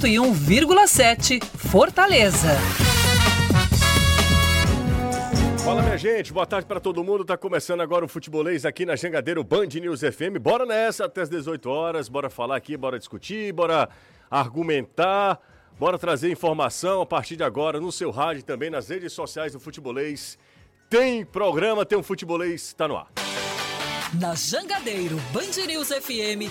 101,7 Fortaleza. Fala minha gente, boa tarde para todo mundo. Tá começando agora o futebolês aqui na Jangadeiro Band News FM. Bora nessa até as 18 horas, bora falar aqui, bora discutir, bora argumentar, bora trazer informação a partir de agora no seu rádio e também nas redes sociais do futebolês. Tem programa, tem um futebolês, tá no ar. Na Jangadeiro Band News FM,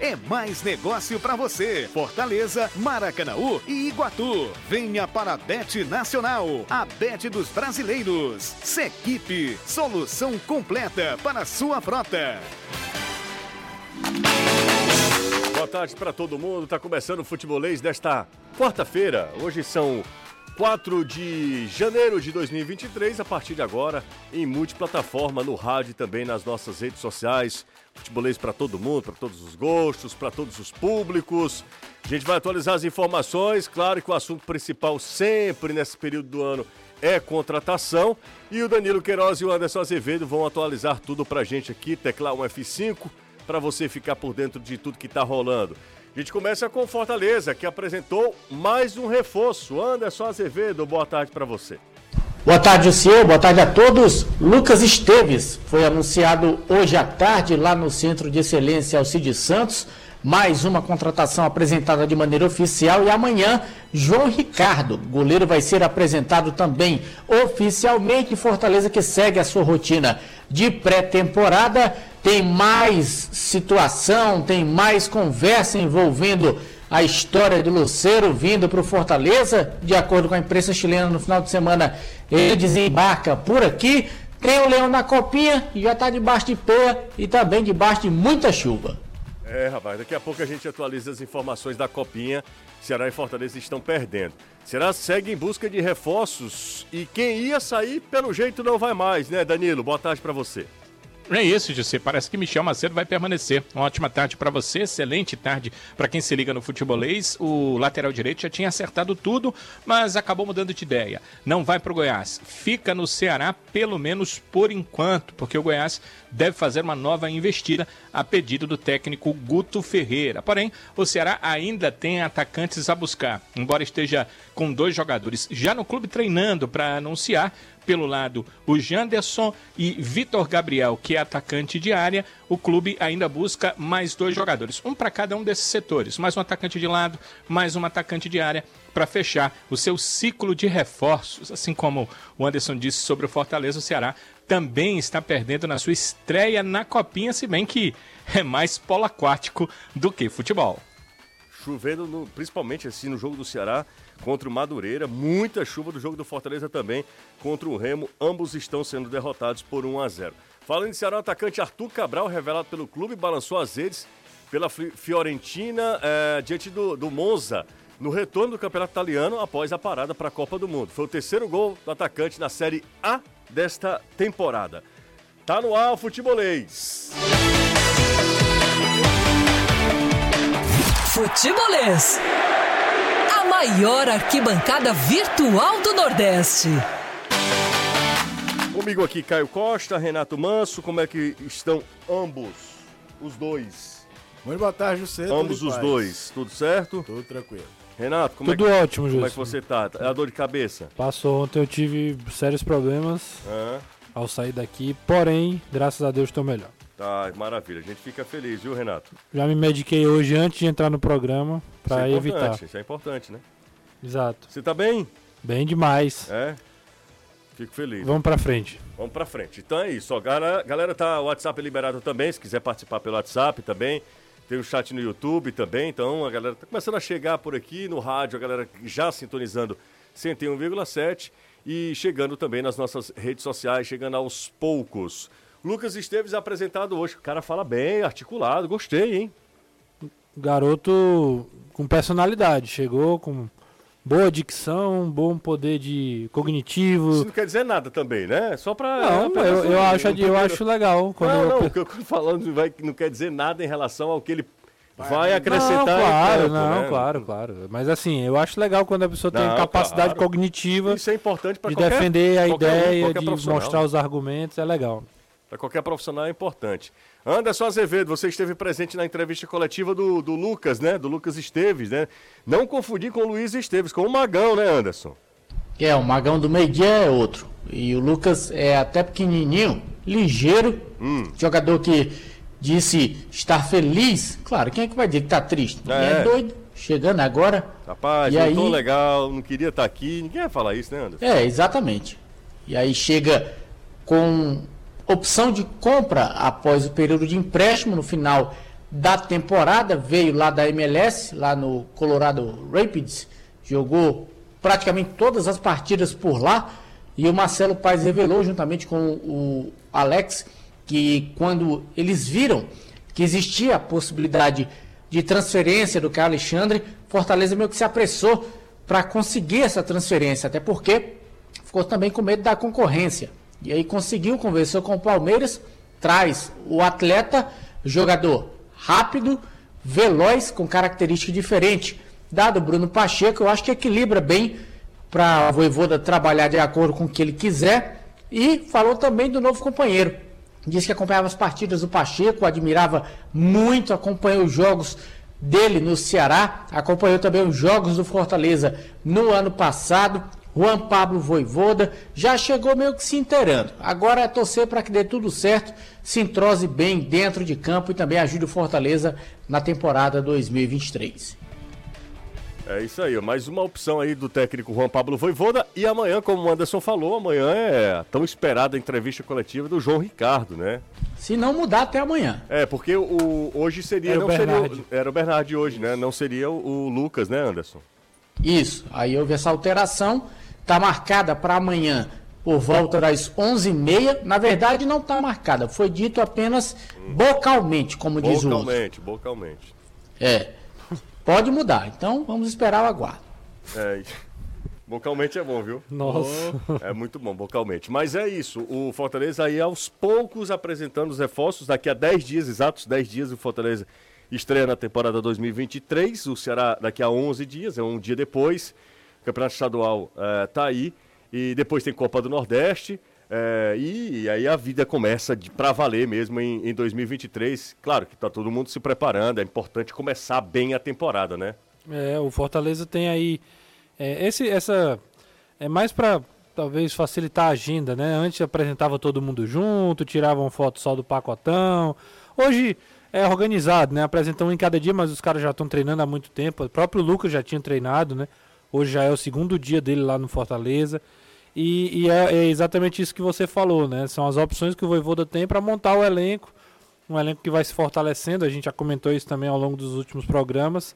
é mais negócio para você. Fortaleza, Maracanaú e Iguatu. Venha para a Bet Nacional, a Bet dos brasileiros. Sequipe, solução completa para sua frota. Boa tarde para todo mundo. Tá começando o futebolês desta quarta-feira. Hoje são 4 de janeiro de 2023, a partir de agora, em multiplataforma, no rádio e também nas nossas redes sociais. Futebolês para todo mundo, para todos os gostos, para todos os públicos. A gente vai atualizar as informações. Claro que o assunto principal sempre nesse período do ano é contratação. E o Danilo Queiroz e o Anderson Azevedo vão atualizar tudo para a gente aqui, teclar um F5, para você ficar por dentro de tudo que está rolando. A gente começa com Fortaleza, que apresentou mais um reforço. Anderson Azevedo, boa tarde para você. Boa tarde, senhor. Boa tarde a todos. Lucas Esteves foi anunciado hoje à tarde lá no Centro de Excelência Alcides Santos. Mais uma contratação apresentada de maneira oficial e amanhã João Ricardo, goleiro, vai ser apresentado também oficialmente. Fortaleza que segue a sua rotina de pré-temporada tem mais situação, tem mais conversa envolvendo a história do Luceiro vindo para o Fortaleza. De acordo com a imprensa chilena, no final de semana ele desembarca por aqui. Tem o Leão na copinha e já está debaixo de pé e também debaixo de muita chuva. É, rapaz, daqui a pouco a gente atualiza as informações da copinha. Ceará e Fortaleza estão perdendo. Ceará segue em busca de reforços e quem ia sair, pelo jeito, não vai mais, né, Danilo? Boa tarde para você. É isso, José. Parece que Michel Macedo vai permanecer. Uma ótima tarde para você, excelente tarde para quem se liga no futebolês. O lateral direito já tinha acertado tudo, mas acabou mudando de ideia. Não vai para o Goiás. Fica no Ceará, pelo menos por enquanto, porque o Goiás deve fazer uma nova investida a pedido do técnico Guto Ferreira. Porém, o Ceará ainda tem atacantes a buscar. Embora esteja com dois jogadores já no clube treinando para anunciar, pelo lado o Janderson e Vitor Gabriel, que é atacante de área. O clube ainda busca mais dois jogadores, um para cada um desses setores, mais um atacante de lado, mais um atacante de área para fechar o seu ciclo de reforços. Assim como o Anderson disse sobre o Fortaleza, o Ceará também está perdendo na sua estreia na Copinha, se bem que é mais polo aquático do que futebol. Chovendo, no, principalmente assim no jogo do Ceará, contra o Madureira. Muita chuva do jogo do Fortaleza também contra o Remo. Ambos estão sendo derrotados por 1 a 0. Falando em Ceará, o atacante Arthur Cabral, revelado pelo clube, balançou as redes pela Fiorentina é, diante do, do Monza no retorno do Campeonato Italiano após a parada para a Copa do Mundo. Foi o terceiro gol do atacante na Série A desta temporada. Tá no ar o futebolês. Futebolês maior arquibancada virtual do Nordeste. Comigo aqui Caio Costa, Renato Manso, como é que estão ambos, os dois? Muito boa tarde, você. Ambos os paz. dois, tudo certo? Tudo tranquilo. Renato, como Tudo é que, ótimo, Como é que você tá? É a dor de cabeça? Passou ontem, eu tive sérios problemas ao sair daqui, porém, graças a Deus estou melhor. Tá, maravilha. A gente fica feliz, viu, Renato? Já me mediquei hoje antes de entrar no programa para é evitar. Isso é importante, né? Exato. Você tá bem? Bem demais. É? Fico feliz. Vamos pra frente. Vamos pra frente. Então é isso. Ó, galera, galera tá, o WhatsApp é liberado também, se quiser participar pelo WhatsApp também. Tem o chat no YouTube também, então a galera tá começando a chegar por aqui no rádio, a galera já sintonizando 101,7 e chegando também nas nossas redes sociais, chegando aos poucos. Lucas Esteves apresentado hoje. O cara fala bem, articulado, gostei, hein? garoto com personalidade. Chegou com boa dicção, bom poder de cognitivo. Isso não quer dizer nada também, né? Só pra. Não, pra- eu, eu, acho, eu acho legal. Quando Não, eu- não, o que eu tô falando vai, não quer dizer nada em relação ao que ele vai, Não, acrescentar em claro, campo, não, né? claro, claro. Mas assim, eu acho legal quando a pessoa tem Não, capacidade claro. cognitiva Isso é importante para de qualquer defender a qualquer um, ideia, qualquer de mostrar os argumentos, é legal. Para qualquer profissional é importante. Anderson Azevedo, você esteve presente na entrevista coletiva do, do Lucas, né? Do Lucas Esteves, né? Não confundir com o Luiz Esteves, com o Magão, né, Anderson? É, o Magão do meio-dia é outro. E o Lucas é até pequenininho, ligeiro, jogador que disse estar feliz. Claro, quem é que vai dizer que tá triste? É. é doido, chegando agora. Rapaz, E não aí- tô legal, não queria estar aqui. Ninguém vai falar isso, né, Anderson? É, exatamente. E aí chega com opção de compra após o período de empréstimo no final da temporada, veio lá da MLS, lá no Colorado Rapids, jogou praticamente todas as partidas por lá, e o Marcelo Paes revelou juntamente com o Alex que quando eles viram que existia a possibilidade de transferência do Caio Alexandre, Fortaleza meio que se apressou para conseguir essa transferência, até porque ficou também com medo da concorrência. E aí conseguiu, conversou com o Palmeiras, traz o atleta, jogador rápido, veloz, com característica diferente. Dado o Bruno Pacheco, eu acho que equilibra bem para a Voivoda trabalhar de acordo com o que ele quiser. E falou também do novo companheiro. Disse que acompanhava as partidas do Pacheco, admirava muito, acompanhou os jogos dele no Ceará, acompanhou também os jogos do Fortaleza no ano passado. Juan Pablo Voivoda já chegou meio que se inteirando. Agora é torcer para que dê tudo certo, se entrose bem dentro de campo e também ajude o Fortaleza na temporada 2023. É isso aí, mais uma opção aí do técnico Juan Pablo Voivoda. E amanhã, como o Anderson falou, amanhã é a tão esperada entrevista coletiva do João Ricardo, né? Se não mudar até amanhã. É, porque o, hoje seria. Era o não seria Bernardi. era o Bernardi hoje, né? Não seria o, o Lucas, né, Anderson? Isso, aí houve essa alteração, está marcada para amanhã por volta das 11h30. Na verdade, não está marcada, foi dito apenas bocalmente, como diz o. Bocalmente, bocalmente. É, pode mudar, então vamos esperar o aguardo. É, bocalmente é bom, viu? Nossa. É muito bom, bocalmente. Mas é isso, o Fortaleza aí aos poucos apresentando os reforços. Daqui a 10 dias, exatos 10 dias, o Fortaleza estreia na temporada 2023. O Ceará daqui a 11 dias, é um dia depois. Campeonato Estadual eh, tá aí. E depois tem Copa do Nordeste. eh, e, aí a vida começa pra valer mesmo em, em 2023. Claro que tá todo mundo se preparando. É importante começar bem a temporada, né? É, o Fortaleza tem aí. é, esse, essa. É mais para talvez facilitar a agenda, né? Antes apresentava todo mundo junto, tiravam foto só do pacotão. Hoje é organizado, né? Apresentam um em cada dia, mas os caras já estão treinando há muito tempo. O próprio Lucas já tinha treinado, né? Hoje já é o segundo dia dele lá no Fortaleza. E, e é, é exatamente isso que você falou, né? São as opções que o Voivoda tem para montar o elenco. Um elenco que vai se fortalecendo. A gente já comentou isso também ao longo dos últimos programas.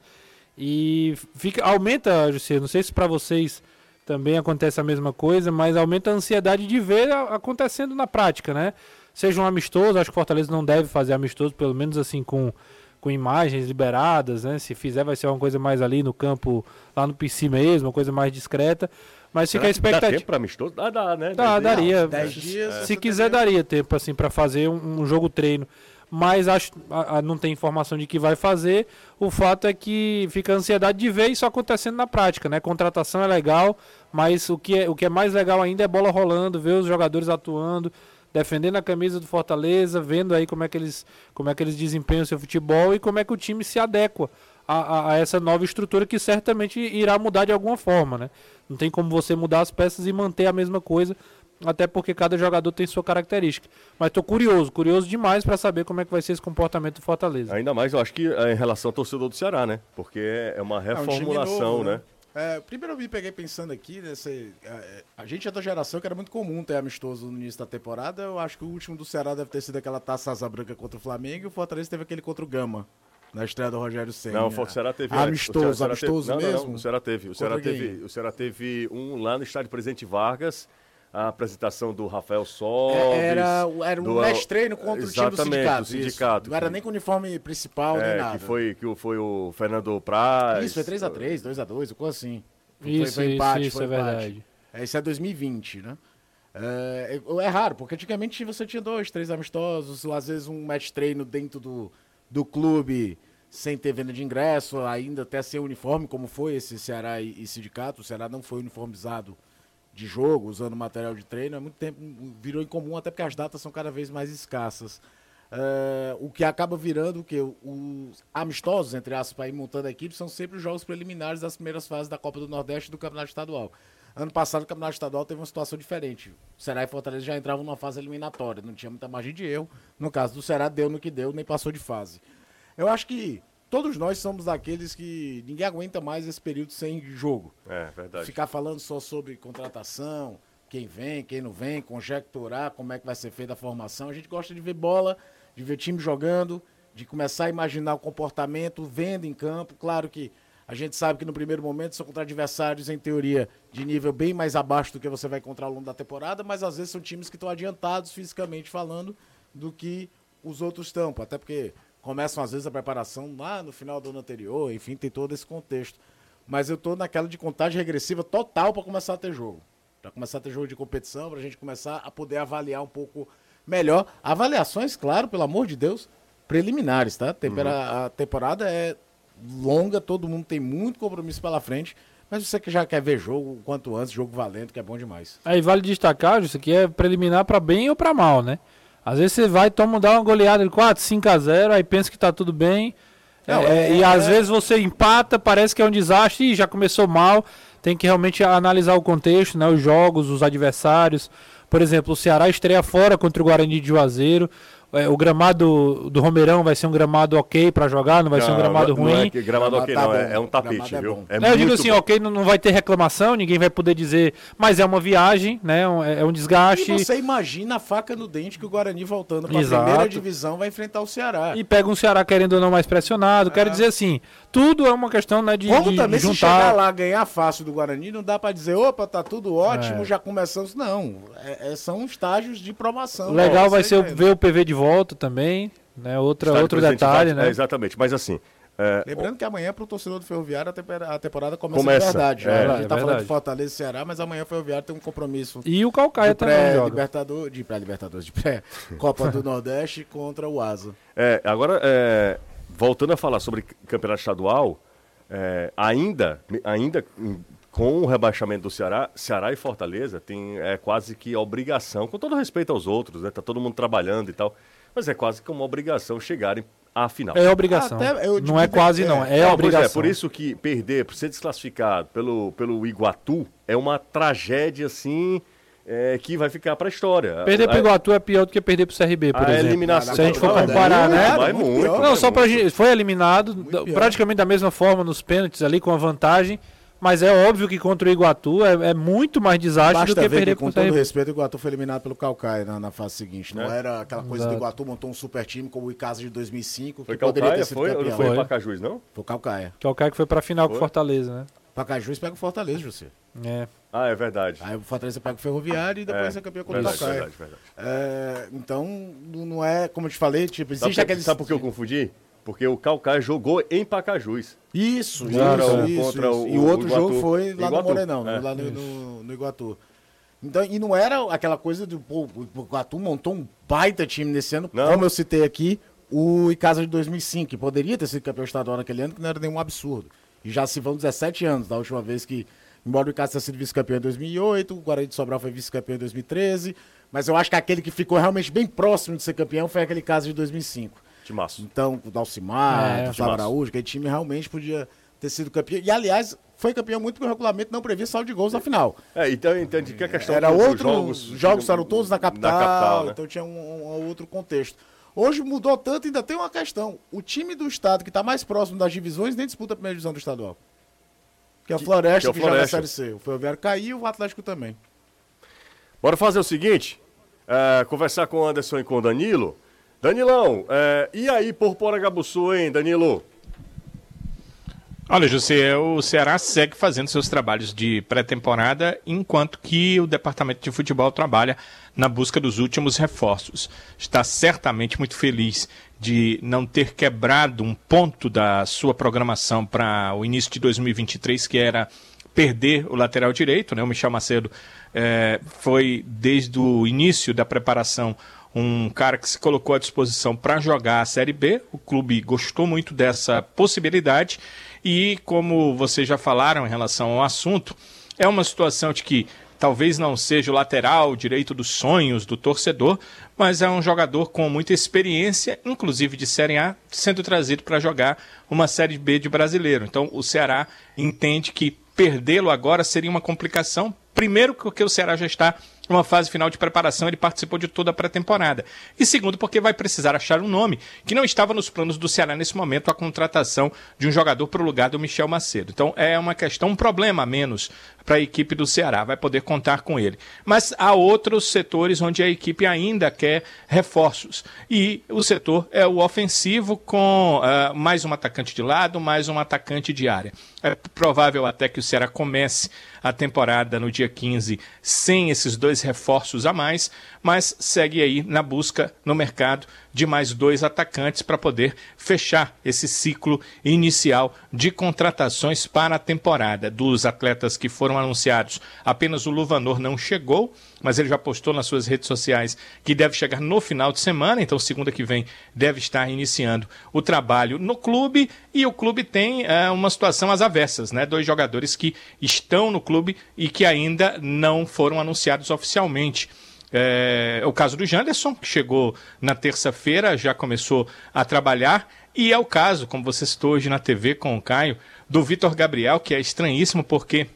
E fica, aumenta, José, não sei se para vocês também acontece a mesma coisa, mas aumenta a ansiedade de ver acontecendo na prática, né? Seja um amistoso, acho que o Fortaleza não deve fazer amistoso, pelo menos assim com, com imagens liberadas, né? Se fizer vai ser uma coisa mais ali no campo, lá no PC mesmo, uma coisa mais discreta. Mas fica a Será que Dá expectativa. tempo pra amistoso? Dá, dá, né? Dá, Dez dias. daria. 10 dias. Se quiser, daria tempo assim para fazer um, um jogo treino. Mas acho, a- a- não tem informação de que vai fazer. O fato é que fica a ansiedade de ver isso acontecendo na prática, né? Contratação é legal, mas o que é, o que é mais legal ainda é bola rolando, ver os jogadores atuando, defendendo a camisa do Fortaleza, vendo aí como é que eles, como é que eles desempenham seu futebol e como é que o time se adequa a, a- a essa nova estrutura que certamente irá mudar de alguma forma, né? Não tem como você mudar as peças e manter a mesma coisa, até porque cada jogador tem sua característica. Mas tô curioso, curioso demais para saber como é que vai ser esse comportamento do Fortaleza. Ainda mais, eu acho que é, em relação ao torcedor do Ceará, né? Porque é uma É um reformulação, novo, né? É, primeiro eu me peguei pensando aqui, nessa, é, é, a gente é da geração que era muito comum ter amistoso no início da temporada. Eu acho que o último do Ceará deve ter sido aquela taça asa branca contra o Flamengo e o Fortaleza teve aquele contra o Gama, na estreia do Rogério Senna. Não, o Ceará teve. Amistoso, O Ceará teve- amistoso não, não, mesmo? Não, o Ceará teve. O Ceará teve, o Ceará teve um lá no estádio Presidente Vargas. A apresentação do Rafael. É, Era, era um do- treino contra o time do sindicato. do sindicato. Não era nem com o uniforme principal, nem É, nada. que foi, que foi o Fernando Praz. Isso, foi 3x3, 2x2, ficou assim. Foi- Isso, foi isso, empate, isso foi é empate. verdade. É, Isso é 2020, né? É, é- é raro, porque antigamente você tinha dois, três amistosos, às vezes um match treino dentro do, do clube sem ter venda de ingresso, ainda até sem uniforme, como foi esse Ceará e, e Sindicato. O Ceará não foi uniformizado de jogo, usando material de treino. Há muito tempo virou incomum, até porque as datas são cada vez mais escassas. É, o que acaba virando o que? Os amistosos, entre aspas, ir montando a equipe, são sempre os jogos preliminares das primeiras fases da Copa do Nordeste e do Campeonato Estadual. Ano passado, o Campeonato Estadual teve uma situação diferente. O Ceará e Fortaleza já entravam numa fase eliminatória, não tinha muita margem de erro. No caso do Ceará, deu no que deu, nem passou de fase. Eu acho que todos nós somos daqueles que ninguém aguenta mais esse período sem jogo. É, verdade. Ficar falando só sobre contratação, quem vem, quem não vem, conjecturar como é que vai ser feita a formação. A gente gosta de ver bola, de ver time jogando, de começar a imaginar o comportamento, vendo em campo. Claro que a gente sabe que no primeiro momento são contra adversários, em teoria, de nível bem mais abaixo do que você vai encontrar ao longo da temporada, mas às vezes são times que estão adiantados fisicamente falando do que os outros estão. Até porque começam às vezes a preparação lá no final do ano anterior, enfim, tem todo esse contexto. Mas eu tô naquela de contagem regressiva total para começar a ter jogo. Para começar a ter jogo de competição, para a gente começar a poder avaliar um pouco melhor. Avaliações, claro, pelo amor de Deus, preliminares, tá? Tempera- A temporada é longa, todo mundo tem muito compromisso pela frente. Mas você que já quer ver jogo quanto antes, jogo valendo, que é bom demais. Aí vale destacar, isso aqui é preliminar pra bem ou pra mal, né? Às vezes você vai, toma, dá uma goleada de 4, 5 a 0, aí pensa que tá tudo bem. Não, é, é- e às é- vezes você empata, parece que é um desastre e já começou mal. Tem que realmente analisar o contexto, né? Os jogos, os adversários. Por exemplo, o Ceará estreia fora contra o Guarani de Juazeiro. É, o gramado do Romeirão vai ser um gramado ok pra jogar, não vai ser um Não, gramado não ruim. é que gramado Gramado ok, tá não. É, bom. é um tapete, é viu? bom. É É, eu digo assim, bom. ok, não, não vai ter reclamação, ninguém vai poder dizer, mas é uma viagem, né? um- É um desgaste. E você imagina a faca no dente que o Guarani voltando para a primeira divisão vai enfrentar o Ceará. E pega um Ceará querendo ou não mais pressionado. Quero dizer assim, tudo é uma questão né, de, Como de- também de se chegar juntar. lá ganhar fácil do Guarani, não dá pra dizer, opa, tá tudo ótimo, É. já começamos. Não, é- é- são estágios de provação. Legal Ó, vai ser aí ver o PV de volta também, né? Outra, outro detalhe, né? É, exatamente, mas assim. é, Lembrando que amanhã, pro torcedor do Ferroviário, a temporada começa, Começa, de verdade. é. né? É a gente tá falando de Fortaleza e Ceará, mas amanhã o Ferroviário tem um compromisso E o Calcaia de também joga. pré-libertador, de pré-libertadores, de pré-Copa do Nordeste contra o Asa. É, agora, é, voltando a falar sobre campeonato estadual, é, ainda, ainda com o rebaixamento do Ceará, Ceará e Fortaleza tem é, quase que a obrigação, com todo respeito aos outros, né? Tá todo mundo trabalhando e tal, mas é quase que uma obrigação chegarem à final. É obrigação. Até eu não é quase, é. não. É pois obrigação. é, por isso que perder, por ser desclassificado pelo, pelo Iguatu, é uma tragédia, assim, é, que vai ficar para a história. Perder pro A- Iguatu é pior do que perder pro CRB, por a exemplo. eliminação. Se a gente for é comparar, né? Vai Muito muito. pior. vai Não, só pra muito. gente. Foi eliminado praticamente da mesma forma nos pênaltis ali, com a vantagem. Mas é óbvio que contra o Iguatu é, é muito mais desastre Basta do que ver perder que, com todo CRB. respeito, o Iguatu foi eliminado pelo Calcaia na, na fase seguinte. Não É. era aquela coisa do Exato. Iguatu montou um super time como o Icasa de 2005, Foi que poderia ter Calcaia, sido foi? Ou campeão. não foi Foi. Pacajus, não? Foi o Calcaia. Que é o cara que foi pra final com o Foi? Fortaleza, né? Pacajus pega o Fortaleza, José. É. Ah, é verdade. Aí o Fortaleza pega o Ferroviário e depois é, campeão contra verdade, o Calcaia. verdade, verdade. É, então, não é, como eu te falei, tipo, Sabe, existe por- aquele... sabe por que eu confundi? Porque o Calcaia jogou em Pacajus. Isso, Contra isso, o- isso, contra isso. o- E o outro Iguatu. jogo foi lá Iguatu, no Morenão, é. lá no, no, no Iguatu. Então, e não era aquela coisa do, pô, o Iguatu montou um baita time nesse ano, Não. como eu citei aqui, o Icasa de 2005, que poderia ter sido campeão estadual naquele ano, que não era nenhum absurdo. E já se vão 17 anos, da última vez que, embora o Icasa tenha sido vice-campeão em 2008, o Guarani de Sobral foi vice-campeão em 2013, mas eu acho que aquele que ficou realmente bem próximo de ser campeão foi aquele caso de 2005. Timaço. Então, o Dalcimar, É, o Gustavo. Araújo, aquele time realmente podia ter sido campeão. E, aliás, foi campeão muito porque o regulamento não previa saldo de gols na final. É, então entendi que a questão Era outro. Jogos, jogos eram todos na capital, né? então tinha um, um outro contexto. Hoje mudou tanto, ainda tem uma questão. O time do estado que está mais próximo das divisões nem disputa a primeira divisão do estadual. Que é o Floresta, que é o que, joga a Floresta. Série C. O Ferroviário caiu o Atlético também. Bora fazer o seguinte: é, conversar com o Anderson e com o Danilo. Danilão, é, e aí por Porangabuçu, hein, Danilo? Olha, José, o Ceará segue fazendo seus trabalhos de pré-temporada, enquanto que o departamento de futebol trabalha na busca dos últimos reforços. Está certamente muito feliz de não ter quebrado um ponto da sua programação para o início de 2023, que era perder o lateral direito, né? O Michel Macedo é, foi desde o início da preparação um cara que se colocou à disposição para jogar a Série B. O clube gostou muito dessa possibilidade e, como vocês já falaram em relação ao assunto, é uma situação de que talvez não seja o lateral direito dos sonhos do torcedor, mas é um jogador com muita experiência, inclusive de Série A, sendo trazido para jogar uma Série B de brasileiro. Então o Ceará entende que perdê-lo agora seria uma complicação, primeiro porque o Ceará já está uma fase final de preparação, ele participou de toda a pré-temporada. E segundo, porque vai precisar achar um nome que não estava nos planos do Ceará nesse momento, a contratação de um jogador para o lugar do Michel Macedo. Então é uma questão, um problema a menos para a equipe do Ceará, vai poder contar com ele. Mas há outros setores onde a equipe ainda quer reforços. E o setor é o ofensivo, com uh, mais um atacante de lado, mais um atacante de área. É provável até que o Ceará comece a temporada no dia 15 sem esses dois reforços a mais, mas segue aí na busca no mercado de mais dois atacantes para poder fechar esse ciclo inicial de contratações para a temporada. Dos atletas que foram anunciados, apenas o Luvanor não chegou, mas ele já postou nas suas redes sociais que deve chegar no final de semana, então segunda que vem deve estar iniciando o trabalho no clube e o clube tem é, uma situação às avessas, né? Dois jogadores que estão no clube e que ainda não foram anunciados oficialmente. É, é o caso do Janderson, que chegou na terça-feira, já começou a trabalhar. E é o caso, como você citou hoje na TV com o Caio, do Vitor Gabriel, que é estranhíssimo porque.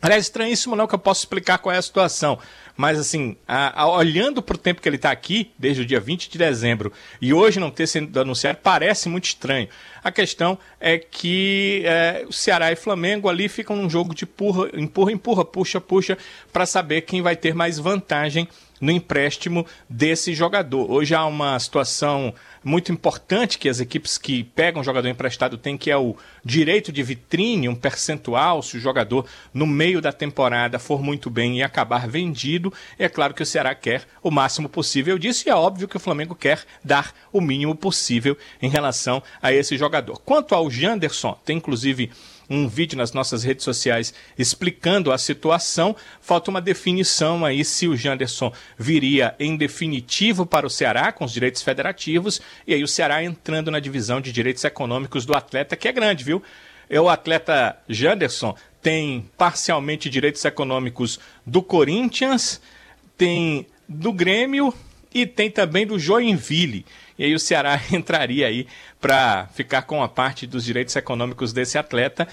Aliás, estranhíssimo não que eu posso explicar qual é a situação. Mas, assim, a, a, olhando para o tempo que ele está aqui, desde o dia 20 de dezembro, e hoje não ter sido anunciado, parece muito estranho. A questão é que é, o Ceará e Flamengo ali ficam num jogo de empurra, empurra, empurra, puxa, puxa, para saber quem vai ter mais vantagem no empréstimo desse jogador. Hoje há uma situação muito importante que as equipes que pegam jogador emprestado têm, que é o direito de vitrine, um percentual, se o jogador no meio da temporada for muito bem e acabar vendido. É claro que o Ceará quer o máximo possível disso e é óbvio que o Flamengo quer dar o mínimo possível em relação a esse jogador. Quanto ao Janderson, tem inclusive um vídeo nas nossas redes sociais explicando a situação. Falta uma definição aí se o Janderson viria em definitivo para o Ceará com os direitos federativos e aí o Ceará entrando na divisão de direitos econômicos do atleta, que é grande, viu? É o atleta Janderson tem parcialmente direitos econômicos do Corinthians, tem do Grêmio e tem também do Joinville. E aí o Ceará entraria aí para ficar com a parte dos direitos econômicos desse atleta,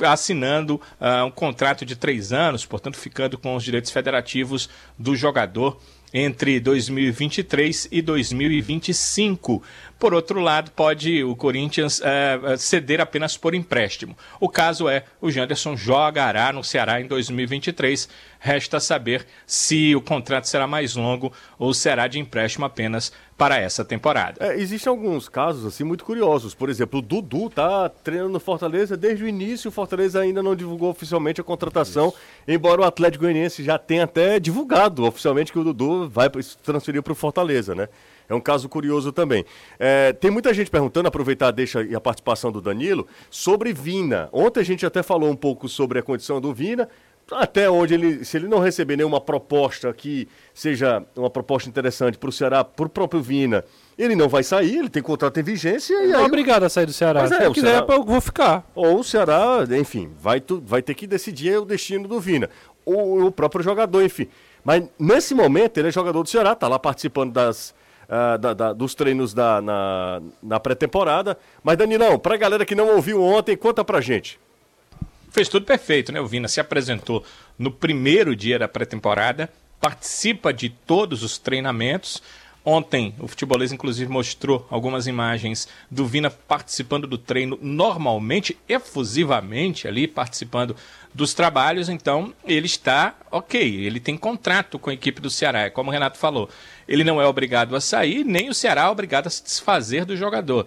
assinando uh, um contrato de três anos, portanto ficando com os direitos federativos do jogador entre 2023 e 2025. Por outro lado, pode o Corinthians é, ceder apenas por empréstimo. O caso é, o Janderson jogará no Ceará em 2023. Resta saber se o contrato será mais longo ou será de empréstimo apenas para essa temporada. É, existem alguns casos assim muito curiosos. Por exemplo, o Dudu está treinando no Fortaleza desde o início. O Fortaleza ainda não divulgou oficialmente a contratação, Isso. embora o Atlético Goianiense já tenha até divulgado oficialmente que o Dudu vai transferir para o Fortaleza, né? É um caso curioso também. É, tem muita gente perguntando, aproveitar deixa e a participação do Danilo, sobre Vina. Ontem a gente até falou um pouco sobre a condição do Vina, até onde ele, se ele não receber nenhuma proposta que seja uma proposta interessante para o Ceará, para o próprio Vina, ele não vai sair, ele tem contrato em vigência. E não é obrigado a sair do Ceará. Mas é, se quiser, Ceará... eu vou ficar. Ou o Ceará, enfim, vai, tu, vai ter que decidir o destino do Vina. Ou o próprio jogador, enfim. Mas nesse momento ele é jogador do Ceará, está lá participando das, uh, da, da, dos treinos da, na, na pré-temporada. Mas, Danilão, para a galera que não ouviu ontem, conta pra gente. Fez tudo perfeito, né? O Vina se apresentou no primeiro dia da pré-temporada, participa de todos os treinamentos. Ontem, o futebolês inclusive mostrou algumas imagens do Vina participando do treino normalmente, efusivamente ali, participando dos trabalhos. Então, ele está ok, ele tem contrato com a equipe do Ceará, é como o Renato falou. Ele não é obrigado a sair, nem o Ceará é obrigado a se desfazer do jogador.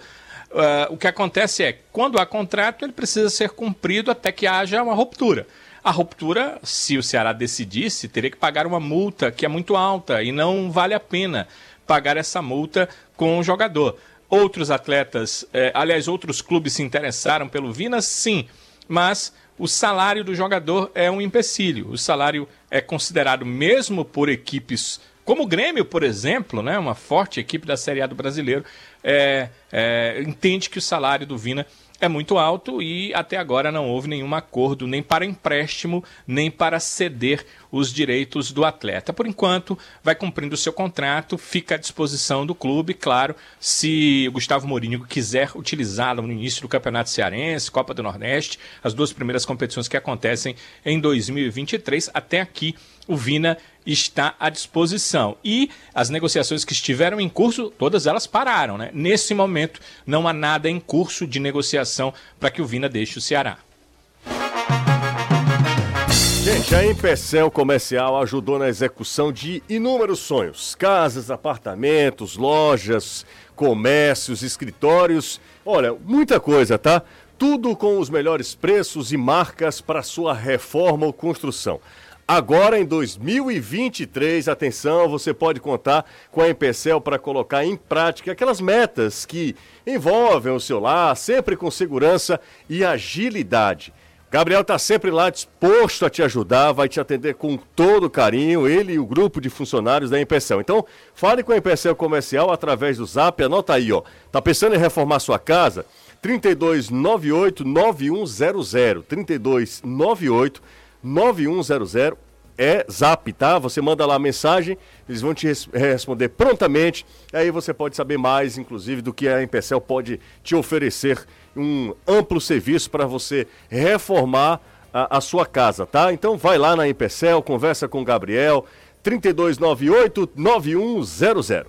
uh, o que acontece é, quando há contrato, ele precisa ser cumprido até que haja uma ruptura. A ruptura, se o Ceará decidisse, teria que pagar uma multa que é muito alta e não vale a pena pagar essa multa com o jogador. Outros atletas, eh, aliás, outros clubes se interessaram pelo Vina, sim, mas o salário do jogador é um empecilho. O salário é considerado, mesmo por equipes como o Grêmio, por exemplo, né, uma forte equipe da Série A do brasileiro, é, é, entende que o salário do Vina é muito alto e até agora não houve nenhum acordo nem para empréstimo, nem para ceder os direitos do atleta. Por enquanto, vai cumprindo o seu contrato, fica à disposição do clube, claro, se o Gustavo Mourinho quiser utilizá-lo no início do Campeonato Cearense, Copa do Nordeste, as duas primeiras competições que acontecem em 2023, até aqui o Vina está à disposição. E as negociações que estiveram em curso, todas elas pararam. Né? Nesse momento, não há nada em curso de negociação para que o Vina deixe o Ceará. Gente, a Empecel Comercial ajudou na execução de inúmeros sonhos: casas, apartamentos, lojas, comércios, escritórios. Olha, muita coisa, tá? Tudo com os melhores preços e marcas para sua reforma ou construção. Agora em 2023, atenção, você pode contar com a Empecel para colocar em prática aquelas metas que envolvem o seu lar, sempre com segurança e agilidade. Gabriel está sempre lá disposto a te ajudar, vai te atender com todo carinho, ele e o grupo de funcionários da Empecel. Então, fale com a Empecel Comercial através do Zap, anota aí, ó. Tá pensando em reformar sua casa? 3298 9100 3298 9100 é zap, tá? Você manda lá a mensagem, eles vão te res responder prontamente. Aí você pode saber mais, inclusive, do que a Empecel pode te oferecer um amplo serviço para você reformar a, a, sua casa, tá? Então vai lá na Empecel, conversa com o Gabriel, 3298-9100.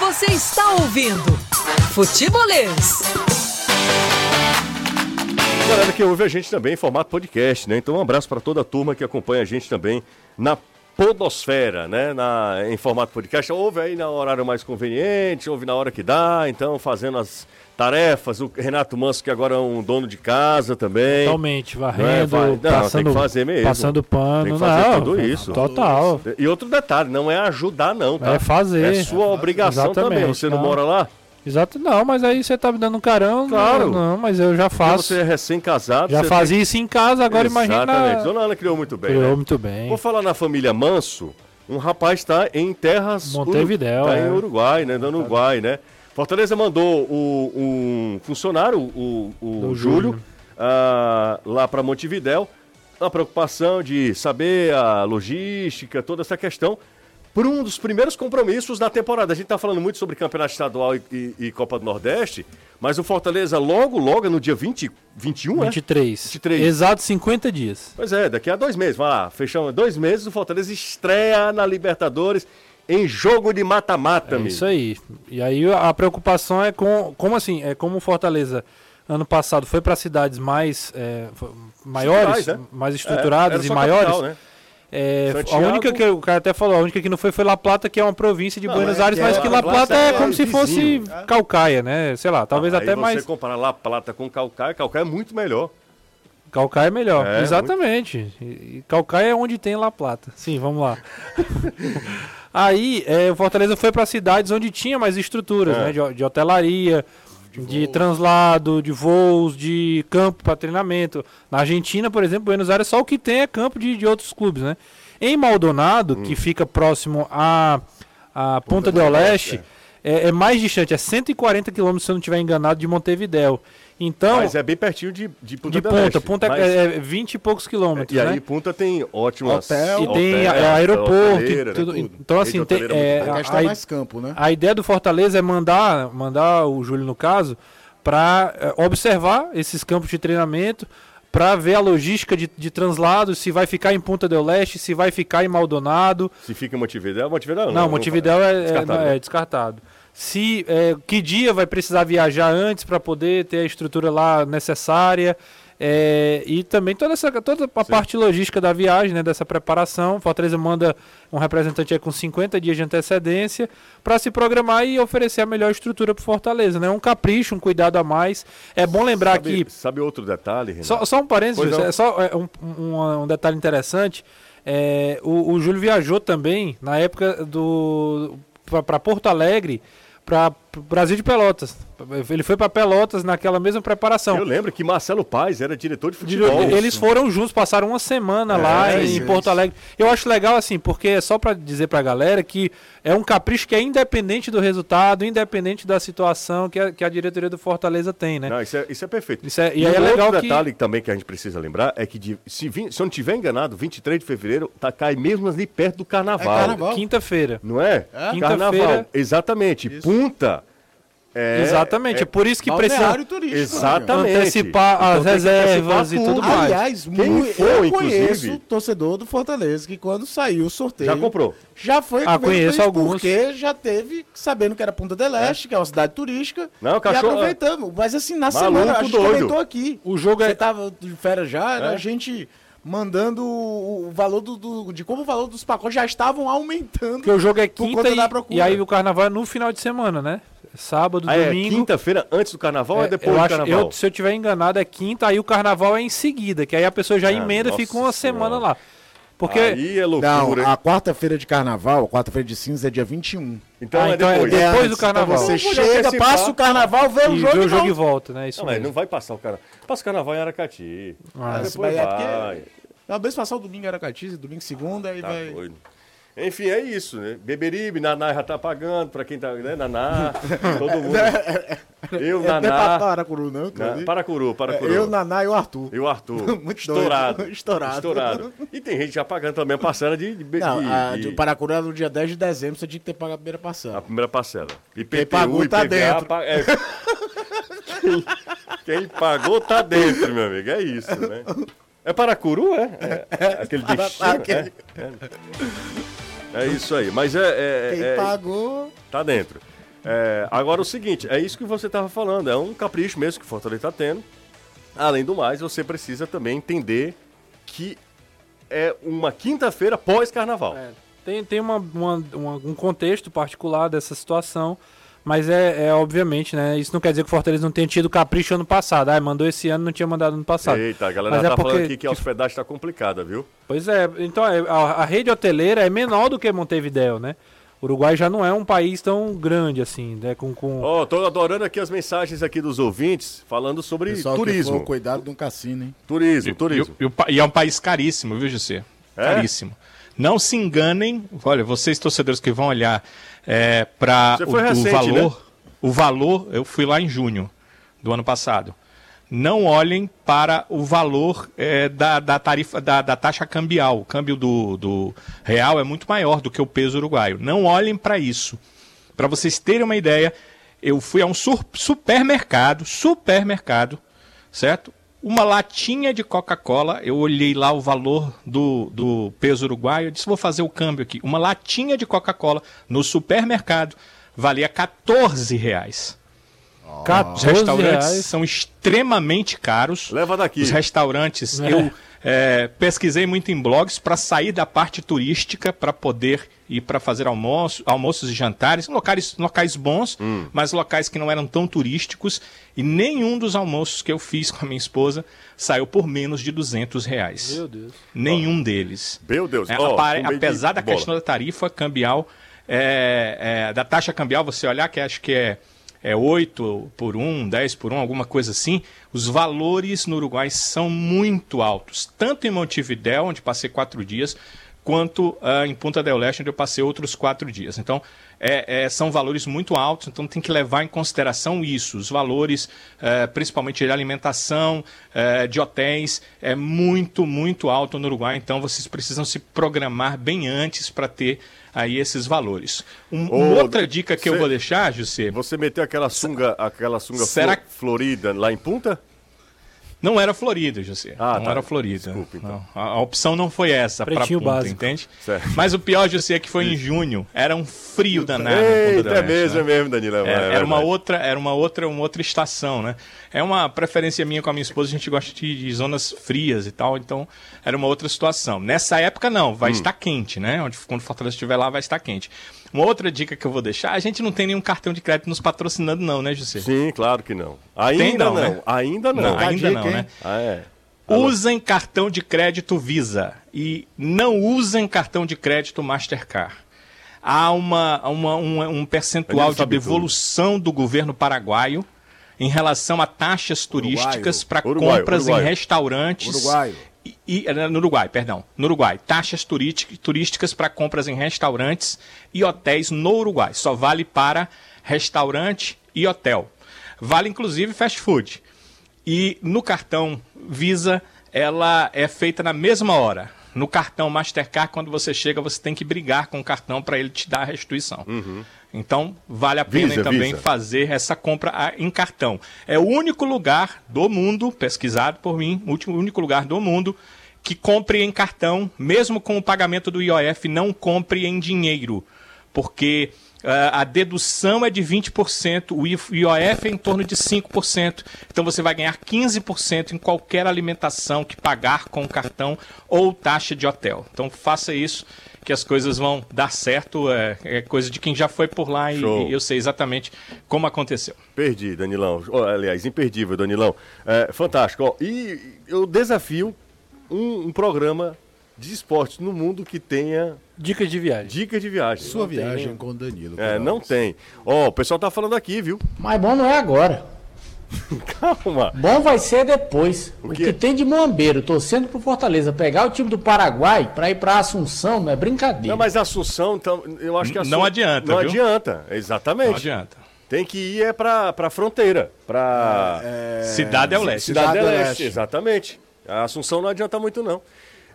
Você está ouvindo Futebolês galera que ouve a gente também em formato podcast, né? Então um abraço para toda a turma que acompanha a gente também na Podosfera, né? Na, em formato podcast. Ouve aí na horário mais conveniente, ouve na hora que dá, então fazendo as tarefas. O Renato Manso, que agora é um dono de casa também. Totalmente, varrendo, não, é, não, passando, tem que fazer mesmo. passando pano. Tem que fazer não, tudo isso. Total. E outro detalhe, não é ajudar não, tá? É fazer. É sua obrigação Exatamente, também. Você não mora lá? Exato, não, mas aí você tá me dando um carão. Claro. Não, não mas eu já faço. você é recém-casado. Já fazia tem... isso em casa, agora Exatamente. imagina. Exatamente. Dona Ana criou muito bem. Criou né? muito bem. Vou falar na família Manso. Um rapaz está em terras. Montevidéu. Está é. em Uruguai, né? No Uruguai, né? Fortaleza mandou o, um funcionário, o, o, o Júlio, uh, lá para Montevidéu. A preocupação de saber a logística, toda essa questão por um dos primeiros compromissos da temporada. A gente está falando muito sobre campeonato estadual e, e, e, Copa do Nordeste, mas o Fortaleza logo, logo no dia 20, 21, 23. É? 23. Exato 50 dias. Pois é, daqui a dois meses, vai lá, fechamos dois meses, o Fortaleza estreia na Libertadores em jogo de mata-mata, é Isso aí. E aí a preocupação é com, como assim, é como o Fortaleza ano passado foi para cidades mais é, maiores, né? mais estruturadas é, e maiores. Capital, né? É, a única que o cara até falou, a única que não foi foi La Plata, que é uma província de não, Buenos é, Aires, mas é, que La Plata é, é como se fosse Calcaia, né? Sei lá, talvez até mais. Se você comparar La Plata com Calcaia, Calcaia é muito melhor. Calcaia é melhor, é, exatamente. Muito... E Calcaia é onde tem La Plata. Sim, vamos lá. Aí, é, o Fortaleza foi para cidades onde tinha mais estruturas, é. né? De, de hotelaria, de, de translado, de voos, de campo para treinamento. Na Argentina, por exemplo, Buenos Aires só o que tem é campo de, de outros clubes, né? Em Maldonado, hum. que fica próximo a, a Ponta, Ponta del Oeste, é, é, mais distante, é 140 quilômetros, se eu não estiver enganado, de Montevidéu. Então, mas é bem pertinho de, de Punta de Punta. Punta mas... é, 20 e poucos quilômetros. E né? aí Punta tem ótimos hotel, e tem hotel, aeroporto. E né, tudo. Então, assim, tem, é, a, a, mais campo, né? a ideia do Fortaleza é mandar, mandar o Júlio, no caso, para é, observar esses campos de treinamento, para ver a logística de, de translado, se vai ficar em Punta del Leste, se vai ficar em Maldonado. Se fica em Montevidéu, Montevidéu não. Não, Montevidéu é, descartado. É, é descartado se é, que dia vai precisar viajar antes para poder ter a estrutura lá necessária. É, e também toda essa toda a parte logística da viagem, né, dessa preparação. Fortaleza manda um representante aí com 50 dias de antecedência para se programar e oferecer a melhor estrutura para Fortaleza, né? Um capricho, um cuidado a mais. É bom lembrar sabe, que Sabe outro detalhe, Renato? só, só um parênteses, é só é, um, um- um detalhe interessante. É, o, o Júlio viajou também na época do para Porto Alegre, para Brasil de Pelotas. Ele foi para Pelotas naquela mesma preparação. Eu lembro que Marcelo Paz era diretor de futebol. Eles foram juntos, passaram uma semana lá É, em isso, Porto Alegre. Eu acho legal assim, porque é só pra dizer pra galera que é um capricho que é independente do resultado, independente da situação que a, que a diretoria do Fortaleza tem, né? Não, isso é, isso é perfeito. Isso é- e e aí é um legal outro que- detalhe também que a gente precisa lembrar é que de- se, se eu não estiver enganado, 23 de fevereiro tá, cai mesmo ali perto do carnaval. É carnaval. Quinta-feira. Não é? É? Carnaval. Quinta-feira. Exatamente. Punta. É, Exatamente, é por isso que precisa né? Exatamente. antecipar Então as reservas antecipar e tudo mais. Aliás, Quem for, eu inclusive- conheço torcedor do Fortaleza que quando saiu o sorteio. Já comprou. Já foi Ah, conheço alguns. Porque já teve, sabendo que era Punta del Este, que é uma cidade turística. Não, e cachorro- aproveitamos. Mas assim, na Maluco semana, a gente doido. comentou aqui. O jogo é- Você tava de férias já, era É. a gente mandando o valor do, do- de como o valor dos pacotes já estavam aumentando. Porque o jogo é quinta e, procura. e aí o carnaval é no final de semana, né? Sábado, Ah, é domingo. quinta-feira antes do carnaval ou é É, depois eu do acho, carnaval? eu, se eu tiver enganado, é quinta, aí o carnaval é em seguida, que aí a pessoa já Ah, emenda e fica uma senhora. semana lá. Porque. Aí é loucura. Não, a quarta-feira de carnaval, a quarta-feira de cinza é dia 21. Então, Ah, é então é depois. depois do carnaval. Então você Vamos chega, passa o carnaval, vê o e jogo vê e o jogo e volta. né? Isso Não, mas mesmo. não vai passar o carnaval. Passa o carnaval em Aracati. Ah, Aí Mas depois é vai. porque- Talvez passar o domingo em Aracati, domingo segunda, aí Tá vai... doido. Enfim, é isso, né? Beberibe, Naná já tá pagando pra quem tá, né? Naná, todo mundo. Eu, É, não é pra Naná, Paracuru, não. que eu na, li. Paracuru, É, Paracuru. eu, Naná e o Arthur. E o Arthur. Muito estourado. Estourado. Estourado. E tem gente já pagando também a parcela de, de, Não, de- a, de- o Paracuru era no dia 10 de dezembro, você tinha que ter pago a primeira a parcela. primeira parcela. E Quem pagou tá dentro. pa- é. quem, quem pagou tá dentro, meu amigo. É isso, né? É Paracuru, é? É, é aquele bichinho. aquele- É, é. É isso aí. Mas é. é- Quem é- pagou... Tá dentro. É, agora o seguinte, é isso que você estava falando, é um capricho mesmo que o Fortaleza está tendo. Além do mais, você precisa também entender que é uma quinta-feira pós-carnaval. É, tem tem uma, uma- uma- um contexto particular dessa situação, mas é, é obviamente, né? Isso não quer dizer que o Fortaleza não tenha tido capricho ano passado. Ah, mandou esse ano, não tinha mandado ano passado. Eita, a galera Mas é tá falando porque- aqui que a hospedagem está complicada, viu? Pois é, então é, a, a rede hoteleira é menor do que Montevidéu, né? O Uruguai já não é um país tão grande assim, né? Com, com... Ó, tô adorando aqui as mensagens aqui dos ouvintes falando sobre Pessoal, que turismo. for, cuidado de um cassino, hein? Turismo, E, turismo. e pa- e é um país caríssimo, viu, José? É? Caríssimo. Não se enganem, olha, vocês torcedores que vão olhar é, para o, o recente, valor, né? o valor, eu fui lá em junho do ano passado. Não olhem para o valor é, da, da tarifa da, da taxa cambial. O câmbio do, do real é muito maior do que o peso uruguaio. Não olhem para isso. Para vocês terem uma ideia, eu fui a um supermercado, supermercado, certo? Uma latinha de Coca-Cola, eu olhei lá o valor do, do peso uruguaio, eu disse, vou fazer o câmbio aqui. Uma latinha de Coca-Cola no supermercado valia 14 reais. Os 14 restaurantes reais. são extremamente caros. Leva daqui. Os restaurantes, É. eu é, pesquisei muito em blogs para sair da parte turística, para poder ir para fazer almoço, almoços e jantares, em locais, locais bons, Hum. mas locais que não eram tão turísticos. E nenhum dos almoços que eu fiz com a minha esposa saiu por menos de 200 reais. Meu Deus. Nenhum deles. Meu Deus. É, ó, apare- apesar da bola. questão da tarifa cambial, é, é, da taxa cambial, você olhar que acho que é, é 8 por 1, 10 por 1, alguma coisa assim, os valores no Uruguai são muito altos. Tanto em Montevidéu, onde passei quatro dias, quanto ah, em Punta del Este, onde eu passei outros quatro dias. Então, é, é, são valores muito altos, então tem que levar em consideração isso. Os valores, eh, principalmente de alimentação, eh, de hotéis, é muito, muito alto no Uruguai. Então, vocês precisam se programar bem antes para ter aí esses valores. Um- Ô, uma outra dica que eu cê- vou deixar, José, Você meteu aquela sunga, aquela sunga Será flo- florida lá em Punta? Não era Florida, José. Ah, não tá. era Florida. Desculpa, então. Não, a, a opção não foi essa para punta, básico. entende? Certo. Mas o pior, José, é que foi em junho. Era um frio danado. Eita, é Este, mesmo, né? é mesmo, Danilão. É, é era uma outra, era uma outra, uma outra estação, né? É uma preferência minha com a minha esposa, a gente gosta de, de zonas frias e tal, então era uma outra situação. Nessa época não, Hum. vai estar quente, né? Onde quando o Fortaleza estiver lá vai estar quente. Uma outra dica que eu vou deixar, a gente não tem nenhum cartão de crédito nos patrocinando não, né, José? Sim, claro que não. Ainda Tem não, não, né? ainda não. Não, ainda dica, não, né? Ah, é. Usem cartão de crédito Visa e não usem cartão de crédito Mastercard. Há uma, uma- um, um percentual de devolução do governo paraguaio em relação a taxas turísticas para Uruguaio, compras uruguaio. em restaurantes. Uruguaio. E, e- no Uruguai, perdão. No Uruguai. Taxas turístic- turísticas para compras em restaurantes e hotéis no Uruguai. Só vale para restaurante e hotel. Vale inclusive fast food. E no cartão Visa, ela é feita na mesma hora. No cartão Mastercard, quando você chega, você tem que brigar com o cartão para ele te dar a restituição. Então, vale a pena Visa, também Visa. fazer essa compra em cartão. É o único lugar do mundo, pesquisado por mim, o último- único lugar do mundo que compre em cartão, mesmo com o pagamento do IOF, não compre em dinheiro. Porque ah, a dedução é de 20%, o IOF é em torno de 5%. Então você vai ganhar 15% em qualquer alimentação que pagar com cartão ou taxa de hotel. Então faça isso que as coisas vão dar certo. É, é coisa de quem já foi por lá e, e eu sei exatamente como aconteceu. Perdi, Danilão. Oh, aliás, imperdível, Danilão. É, fantástico. Ó, e eu desafio um, um programa de esportes no mundo que tenha Dicas de viagem. dicas de viagem. Sua Não tem, viagem né? com o Danilo. É, não tem. Ó, o pessoal tá falando aqui, viu? Mas bom não é agora. Calma. Bom vai ser depois. O, quê? que tem de Mambeiro torcendo pro Fortaleza pegar o time do Paraguai pra ir pra Assunção não é brincadeira. Não, mas Assunção, então, eu acho que a Não Assun- adianta, Não viu? adianta, exatamente. Não adianta. Tem que ir é pra, pra fronteira, pra Cidade é o leste. Cidade Cidade del do Leste, Leste. exatamente. A Assunção não adianta muito, não.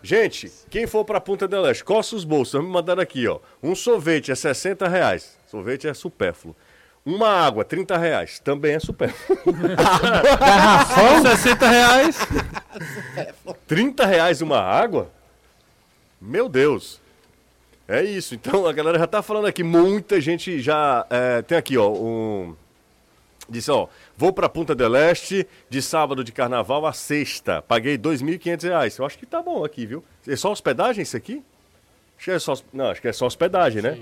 Gente, quem for pra Punta del Leste, coça os bolsos, vamos me mandar aqui, ó. Um sorvete é 60 reais, sorvete é supérfluo. Uma água, 30 reais, também é supérfluo. Garrafão? 60 reais. 30 reais uma água? Meu Deus. É isso. Então a galera já tá falando aqui. Muita gente já. é, tem aqui, ó. Um, disse, ó. Vou pra Punta del Este de sábado de carnaval a sexta. Paguei 2.500 reais. Eu acho que tá bom aqui, viu? É só hospedagem isso aqui? Acho que é só, não, acho que é só hospedagem, né?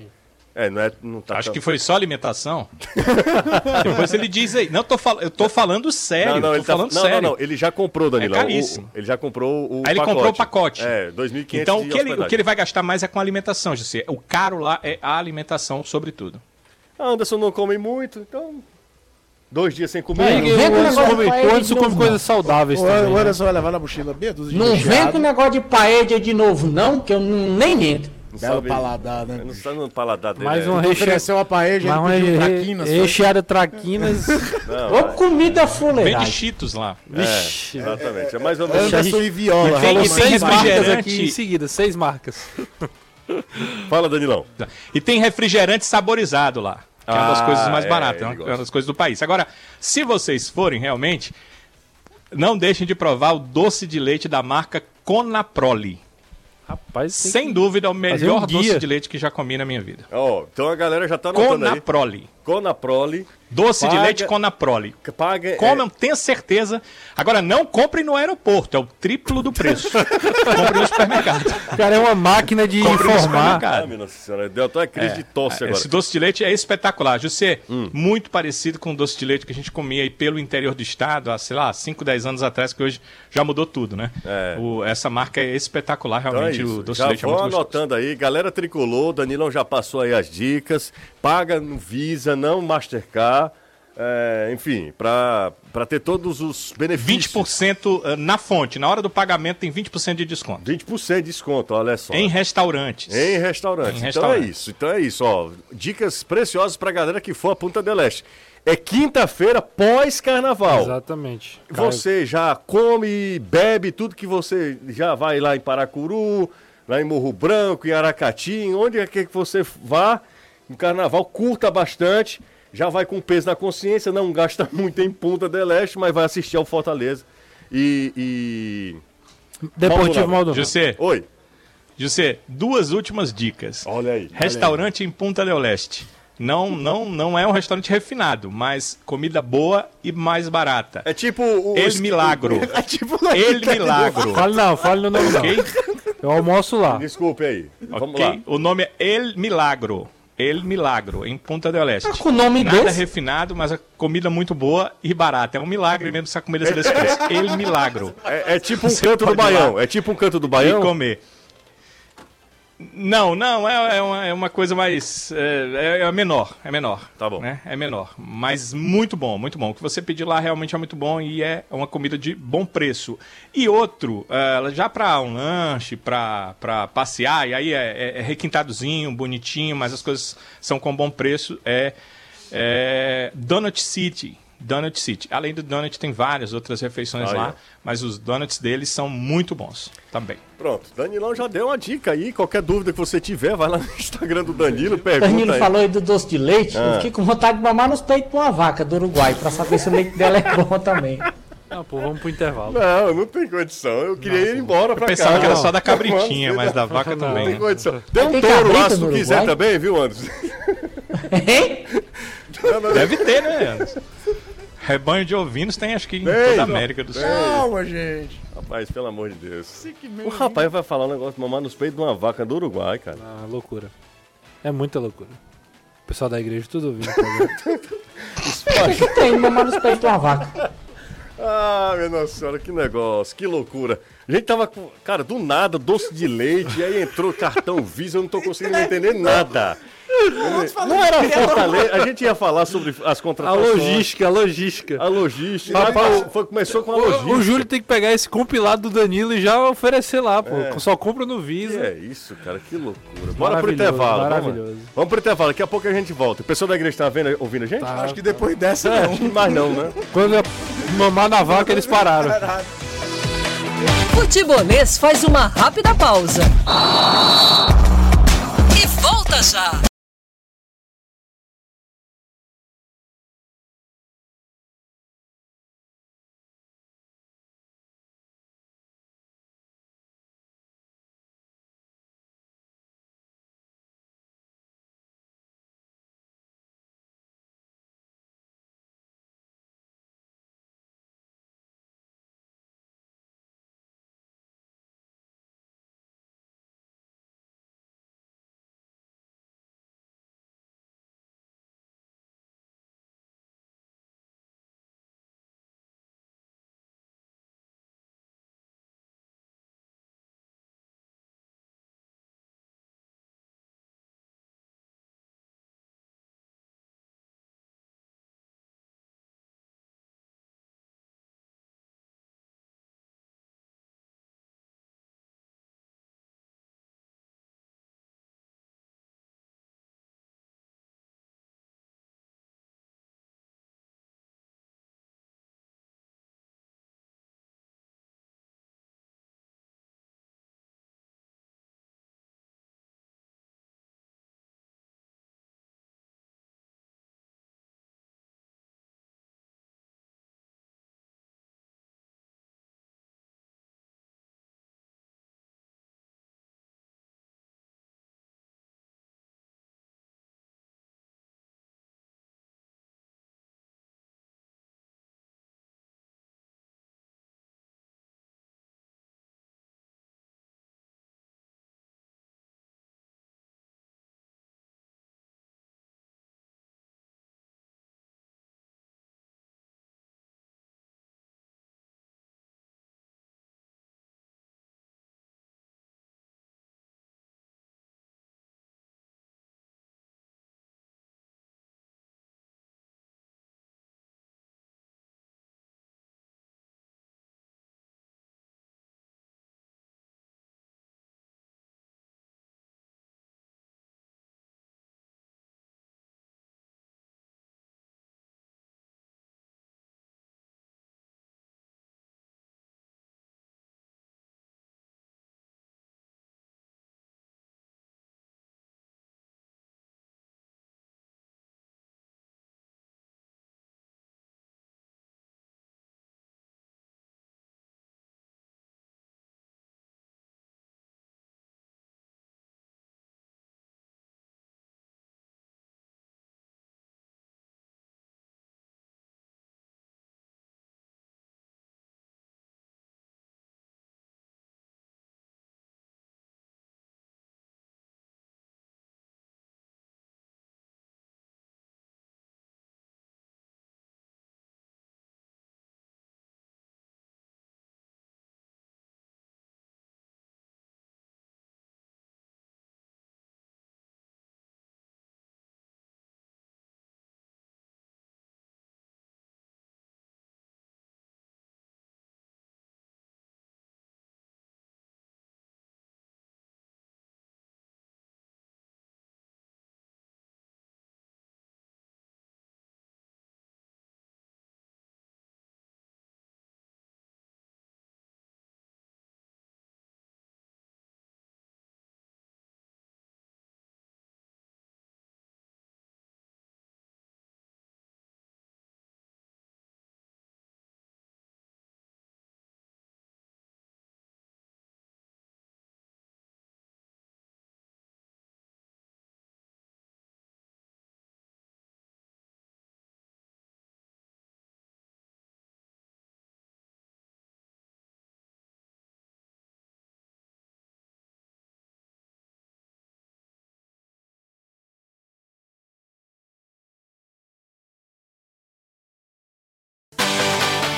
É, não é. Não tá Acho tão- que foi só alimentação. Depois ele diz aí. Não, tô fal... eu tô falando sério. Não, não, tô ele tá- falando não, sério. não, não, ele já comprou, Danilão. É o- caríssimo. o- ele já comprou o Aí ele comprou o pacote. É, 2.500 Então, o que, ele, o que ele vai gastar mais é com alimentação, José. O caro lá é a alimentação, sobretudo. Ah, Anderson não come muito, então. Dois dias sem comer. Não o vem com Anderson negócio de come, paella o de Anderson come não. coisas saudáveis O, também. o né? Anderson vai levar na mochila meia dúzia de Não vem com negócio de paella de novo, não, que eu não- nem entro. Não Belo sabe- paladar, né? Não está no paladar dele. Mais é. recheada. ofereceu uma paella, Mais uma pediu traquinas. recheada traquinas. Não, Ô é, comida Vende cheetos lá. Vixe. exatamente. É mais ou menos. Anderson e Viola. E tem- seis marcas aqui em seguida, seis marcas. Fala, Danilão. E tem refrigerante saborizado lá. Que é uma das Ah, coisas mais é, baratas, é gosta. é uma das coisas do país. Agora, se vocês forem realmente, não deixem de provar o doce de leite da marca Conaprole. Rapaz, Sem que- dúvida, é o melhor um doce guia. de leite que já comi na minha vida. Ó, então a galera já tá anotando aí. Conaprole. Doce de Paga- leite Conaprole. que Paga. é, Comam, tenha certeza. Agora, não comprem no aeroporto, é o triplo do preço. comprem no supermercado. O cara é uma máquina de Compre no informar. supermercado. Ah, minha senhora, deu até uma crise de tosse agora. Hum. Esse doce de leite é espetacular. José, muito parecido com o doce de leite que a gente comia aí pelo interior do estado, há, sei lá, 5, 10 anos atrás, que hoje já mudou tudo, né? É. O- essa marca é espetacular, Então é realmente. o doce Já de leite é muito gostoso. anotando aí. Galera tricolor, Danilão já passou aí as dicas. Paga no Visa, não Mastercard. É, enfim, para ter todos os benefícios. 20% eh, na fonte. Na hora do pagamento tem 20% de desconto. 20% de desconto, olha só. Em restaurantes. Em restaurantes. Em Então é restaurantes. isso. Então é isso, ó. Dicas preciosas pra galera que for a Punta del Este. É quinta-feira pós-carnaval. Exatamente. Você já come, bebe tudo que você já vai lá em Paracuru, lá em Morro Branco, em Aracati, onde é que você vá no carnaval, curta bastante, já vai com peso na consciência, não gasta muito em Punta del Este, mas vai assistir ao Fortaleza. e. e... Deportivo Maldonado. José, Oi. José, duas últimas dicas. Olha aí. Restaurante em Punta del Este. Não, não, não é um restaurante refinado, mas comida boa e mais barata. É tipo o. El Milagro. É tipo El Milagro. Fale não, fale no nome não. Ok? Eu almoço lá. Desculpe aí. Vamos Ok? lá. O nome é El Milagro. El Milagro, em Punta del Este. Ah, com o nome Nada desse? refinado, mas a comida muito boa e barata. É um milagre mesmo essa comida ser desse preço. El Milagro. É, é tipo um Você canto do. Baião. É tipo um canto do E Baião. comer. Não, não, é, é uma, é uma coisa mais. É, é menor, é menor. Tá bom. Né? É menor. Mas muito bom, muito bom. O que você pedir lá realmente é muito bom e é uma comida de bom preço. E outro, eh, já para um lanche, para passear, e aí é, é- é requintadozinho, bonitinho, mas as coisas são com bom preço, é, é Donut City. Donut City. Além do Donut, tem várias outras refeições Ah, lá, é. mas os donuts deles são muito bons também. Pronto. Danilão já deu uma dica aí. Qualquer dúvida que você tiver, vai lá no Instagram do Danilo, pergunta Danilo aí. falou aí do doce de leite. Ah. Eu fiquei com vontade de mamar nos peitos de uma vaca do Uruguai, pra saber se o leite dela é bom também. Não, pô, vamos pro intervalo. Não, não tem condição. Eu queria ir embora pra Eu pensava casa. que era só da cabritinha, Não, mas da vaca Não, Não também. tem né? condição. Tem um tem touro lá, se tu quiser também, viu, Anderson? Hein? Deve ter, né, Anderson? Rebanho de ovinos tem acho que em Tem, toda a. América do Sul. Calma, gente. Rapaz, pelo amor de Deus. O rapaz vai falar um negócio de mamar nos peitos de uma vaca do Uruguai, cara. Ah, loucura. É muita loucura. O pessoal da igreja tudo ouvindo. o programa. O que tem mamar nos peitos de uma vaca? Ah, minha nossa senhora, que negócio, que loucura. A gente tava com, cara, do nada, doce de leite, e aí entrou cartão Visa, eu não tô conseguindo entender nada. Não era Fortaleza, a gente ia falar sobre as a contratações. logística, a logística. A logística. Rapaz, foi, começou com a O, logística. o Júlio tem que pegar esse compilado do Danilo e já oferecer lá, pô. Só compra no Visa. É isso, cara, que loucura. Bora pro intervalo. Vamos, maravilhoso. vamos pro intervalo, daqui a pouco a gente volta. O pessoal da igreja tá vendo, ouvindo a gente? Tá. Acho que depois dessa, É, não. mas não, né? Quando eu mamar na vaca, eles pararam. Futebolês faz uma rápida pausa. E volta já.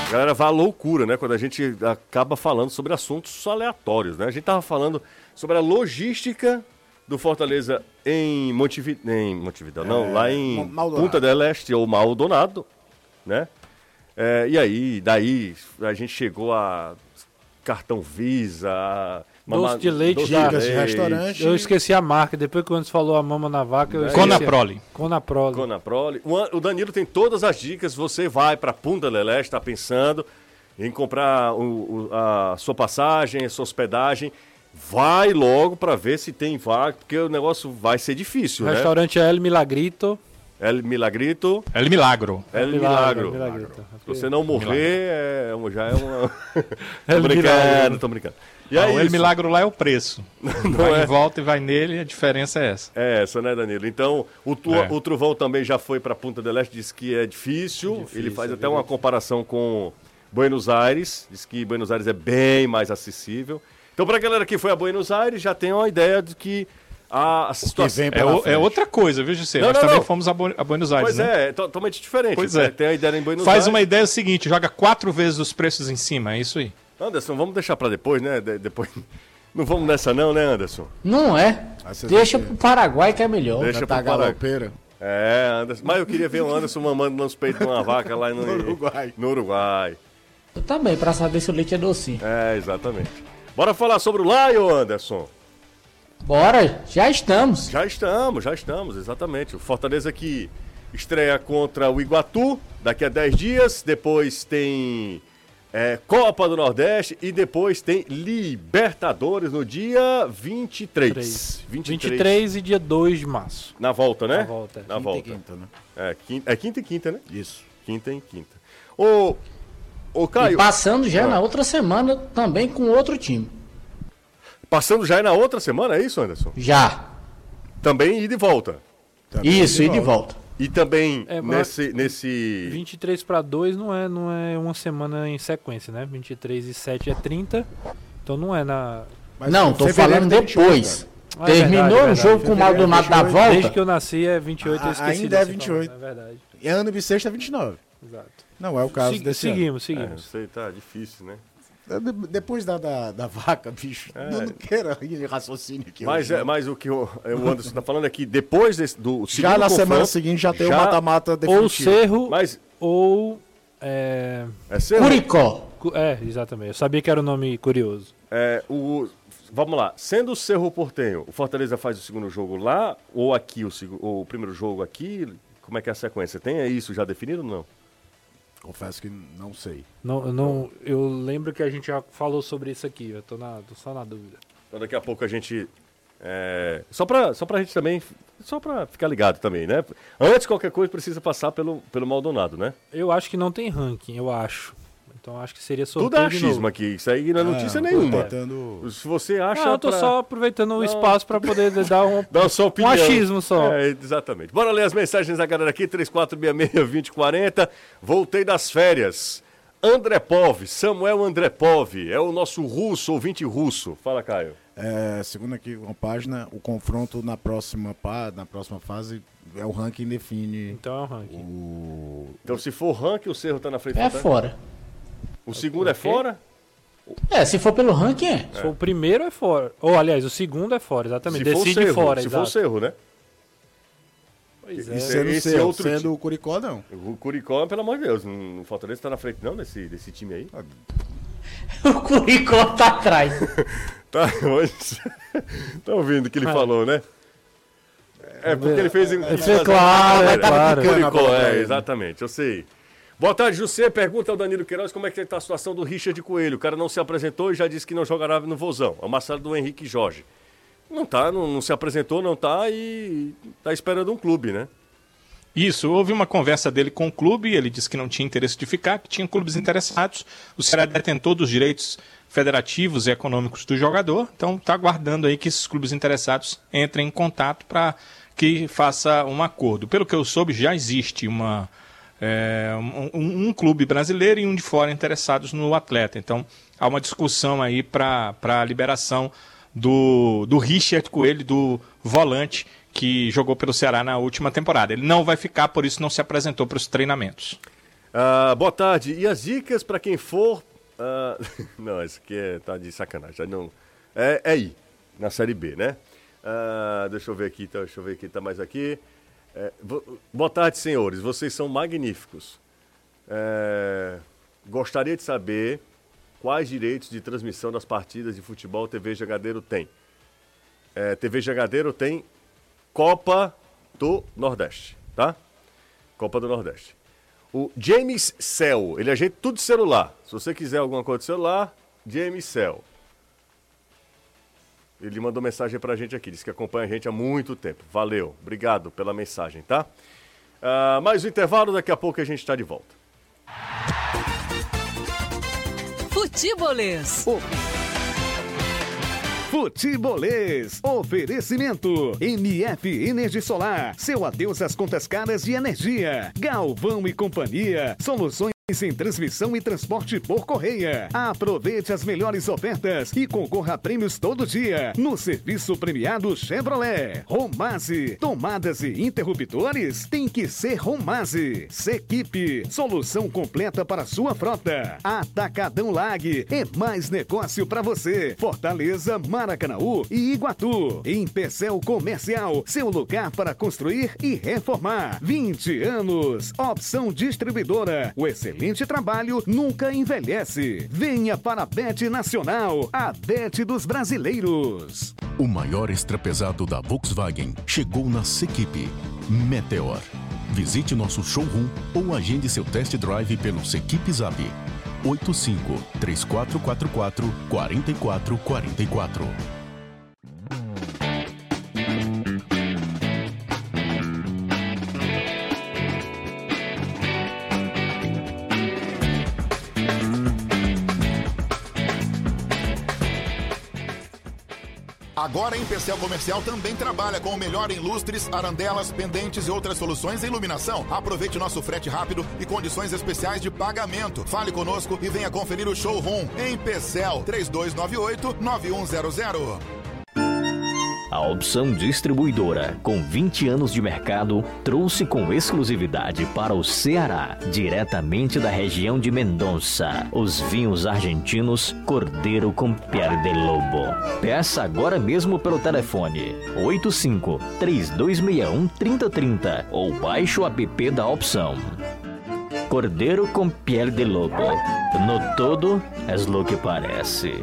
A galera vai à loucura, né? Quando a gente acaba falando sobre assuntos aleatórios, né? A gente tava falando sobre a logística do Fortaleza em, Montevi... em Montevideo, não, É, lá em Maldonado. Punta del Este ou Maldonado, né? É, e aí, daí a gente chegou a cartão Visa, a Doce de leite, doce dicas de restaurante. Eu esqueci a marca, depois que o Anderson falou a mama na vaca, eu esqueci. Conaprole. Conaprole. Conaprole. O An- O Danilo tem todas as dicas. Você vai para Punta Este, está pensando em comprar o- o- a sua passagem, a sua hospedagem. Vai logo para ver se tem vaga, porque o negócio vai ser difícil, O né? restaurante é El Milagrito. El Milagrito, El Milagro. El Milagro, Milagro. Milagrito. Se você não morrer, é, um- já é uma. tô brincando, tô brincando. E Ah, é o El isso. Milagro lá é o preço. vai é? em volta e vai nele, a diferença é essa. É essa, né, Danilo? Então, o, tu- É. o Truvão também já foi para Punta del Este, disse que é difícil. Ele faz até uma comparação com Buenos Aires, diz que Buenos Aires é bem mais acessível. Então, para a galera que foi a Buenos Aires, já tem uma ideia de que a, a situação. vem É, o- é outra coisa, viu, José? Não, Nós não, também não. fomos a, Bu- a Buenos Aires, Pois né? é, é to- totalmente diferente. Pois é. Tem a ideia em Buenos Faz Aires. uma ideia o seguinte, joga quatro vezes os preços em cima, é isso aí. Anderson, vamos deixar para depois, né? De- depois. Não vamos nessa, não, né, Anderson? Não é. Vocês Deixa pro Paraguai que é melhor. Deixa pro tá Pará. galopeira. É, Anderson. Mas eu queria ver o Anderson mamando nos peitos de uma vaca lá no, No Uruguai. No Uruguai. Eu também, pra saber se o leite é docinho. É, exatamente. Bora falar sobre o Lion, Anderson. Bora, já estamos. Já estamos, já estamos, exatamente. O Fortaleza que estreia contra o Iguatu daqui a 10 dias. Depois tem é, Copa do Nordeste e depois tem Libertadores no dia 23. 3. 23. 23 e dia 2 de março. Na volta, né? Na volta, Na Quinta e volta. quinta, né? É, quinta, é quinta e quinta, né? Isso. Quinta e quinta. Ô, ô E Caio, passando já Ah. na outra semana também com outro time. passando já é na outra semana, é isso, Anderson? Já. Também ida e volta. Também Isso, e de volta. E também É, nesse, nesse 23 para 2 não é, não é uma semana em sequência, né? 23 e 7 é 30. Então não é na. Mas não, tô falando tem 28, depois. cara. Ah, é Terminou verdade, o jogo com o Maldonado da 28, volta. Desde que eu nasci é 28, eu Ah, esqueci. ainda é dessa 28. palavra, É verdade. E ano bissexto é 29. Exato. Não é o caso Segui- desse ano. seguimos, É, seguimos. sei, tá difícil, né? É, de- Depois da, da, da vaca, bicho, eu não quero ir raciocínio aqui. Mas, hoje, é, mas o que o, o Anderson tá falando é que depois desse, do segundo já na semana confronto, seguinte já tem o já- mata-mata Ou definitivo. Cerro, Mas ou. É, é ser, Curicó. cu- é, exatamente. Eu sabia que era um nome curioso. é, o Vamos lá, sendo o Cerro Portenho, o Fortaleza faz o segundo jogo lá ou aqui, o, ou o primeiro jogo aqui? Como é que é a sequência? Tem isso já definido ou não? Confesso que não sei. Não, eu não, eu lembro que a gente já falou sobre isso aqui. Eu tô, na, tô só na dúvida. Então daqui a pouco a gente. é, só, pra, só pra gente também. Só pra ficar ligado também, né? Antes de qualquer coisa precisa passar pelo, pelo Maldonado, né? Eu acho que não tem ranking, eu acho. Então acho que seria Tudo sorteio é de achismo aqui, isso aí não é notícia Ah, nenhuma. Tentando... Se você acha. Ah, eu tô pra- só aproveitando o espaço pra poder dar um, Dá a sua um opinião. achismo só. É, exatamente. Bora ler as mensagens da galera aqui, 3466-2040. Voltei das férias. André Pov, Samuel André Pov, é o nosso russo, ouvinte russo. Fala, Caio. É, segundo aqui uma página, o confronto na próxima, pá, na próxima fase é o ranking define Então é um ranking. o. Então, se for ranking, o Cerro tá na frente. É tá? fora. O segundo é fora? É, se for pelo ranking, é. Se for o primeiro é fora. Ou, aliás, o segundo é fora, exatamente. Se for o Decide Cerro, fora, se for o exato. Cerro, né? Pois é. é- Sendo, esse outro sendo o Curicó, não. O Curicó, pelo amor de Deus, não- o Fortaleza tá na frente não desse, desse time aí. O Curicó tá atrás. Tá, hoje... tá ouvindo o que ele falou, né? É porque ele fez... Ele fez claro, é claro. Curicó, é, exatamente, eu sei. Boa tarde, José. Pergunta ao Danilo Queiroz como é que tá a situação do Richard Coelho. O cara não se apresentou e já disse que não jogará no Vozão. É o Marcelo do Henrique Jorge. Não tá, não, não se apresentou, não tá e tá esperando um clube, né? Isso, houve uma conversa dele com o clube, ele disse que não tinha interesse de ficar, que tinha clubes interessados. O Ceará detentor dos direitos federativos e econômicos do jogador, então está aguardando aí que esses clubes interessados entrem em contato para que faça um acordo. Pelo que eu soube, já existe uma, é, um, um clube brasileiro e um de fora interessados no atleta. Então há uma discussão aí para a liberação do, do Richard Coelho, do volante que jogou pelo Ceará na última temporada. Ele não vai ficar, por isso não se apresentou para os treinamentos. Ah, boa tarde. E as dicas para quem for. ah, não, esse aqui é, tá de sacanagem. Não, é, é aí, na Série B, né? Ah, deixa eu ver aqui, tá, deixa eu ver aqui, tá mais aqui. É, boa tarde, senhores. Vocês são magníficos. É, gostaria de saber quais direitos de transmissão das partidas de futebol TV Jangadeiro tem. É, TV Jangadeiro tem Copa do Nordeste, tá? Copa do Nordeste. O James Cell, ele ajeita tudo de celular. Se você quiser alguma coisa de celular, James Cell. Ele mandou mensagem pra gente aqui, disse que acompanha a gente há muito tempo. Valeu, obrigado pela mensagem, tá? Ah, mais um intervalo, daqui a pouco a gente está de volta. Futebolês. Futebolês. Oferecimento. MF Energia Solar. Seu adeus às contas caras de energia. Galvão e Companhia. Soluções em transmissão e transporte por correia. Aproveite as melhores ofertas e concorra a prêmios todo dia no serviço premiado Chevrolet. Romase. Tomadas e interruptores tem que ser Romase. Sequipe. Solução completa para sua frota. Atacadão Lag. É mais negócio para você. Fortaleza, Maracanaú e Iguatu. Em Pecel Comercial. Seu lugar para construir e reformar. 20 anos. Opção distribuidora. O excelente trabalho nunca envelhece. Venha para a Bet Nacional, a Bet dos brasileiros. O maior extrapesado da Volkswagen chegou na Sequipe. Meteor. Visite nosso showroom ou agende seu test drive pelo Sequipe Zap. 85 3444 4444. Agora a Empecel Comercial também trabalha com o melhor em lustres, arandelas, pendentes e outras soluções em iluminação. Aproveite nosso frete rápido e condições especiais de pagamento. Fale conosco e venha conferir o showroom em Empecel 3298-9100. A opção distribuidora, com 20 anos de mercado, trouxe com exclusividade para o Ceará, diretamente da região de Mendonça, os vinhos argentinos Cordeiro com Pele de Lobo. Peça agora mesmo pelo telefone 85 3261 3030 ou baixe o app da opção. Cordeiro com Pele de Lobo. No todo, é o que parece.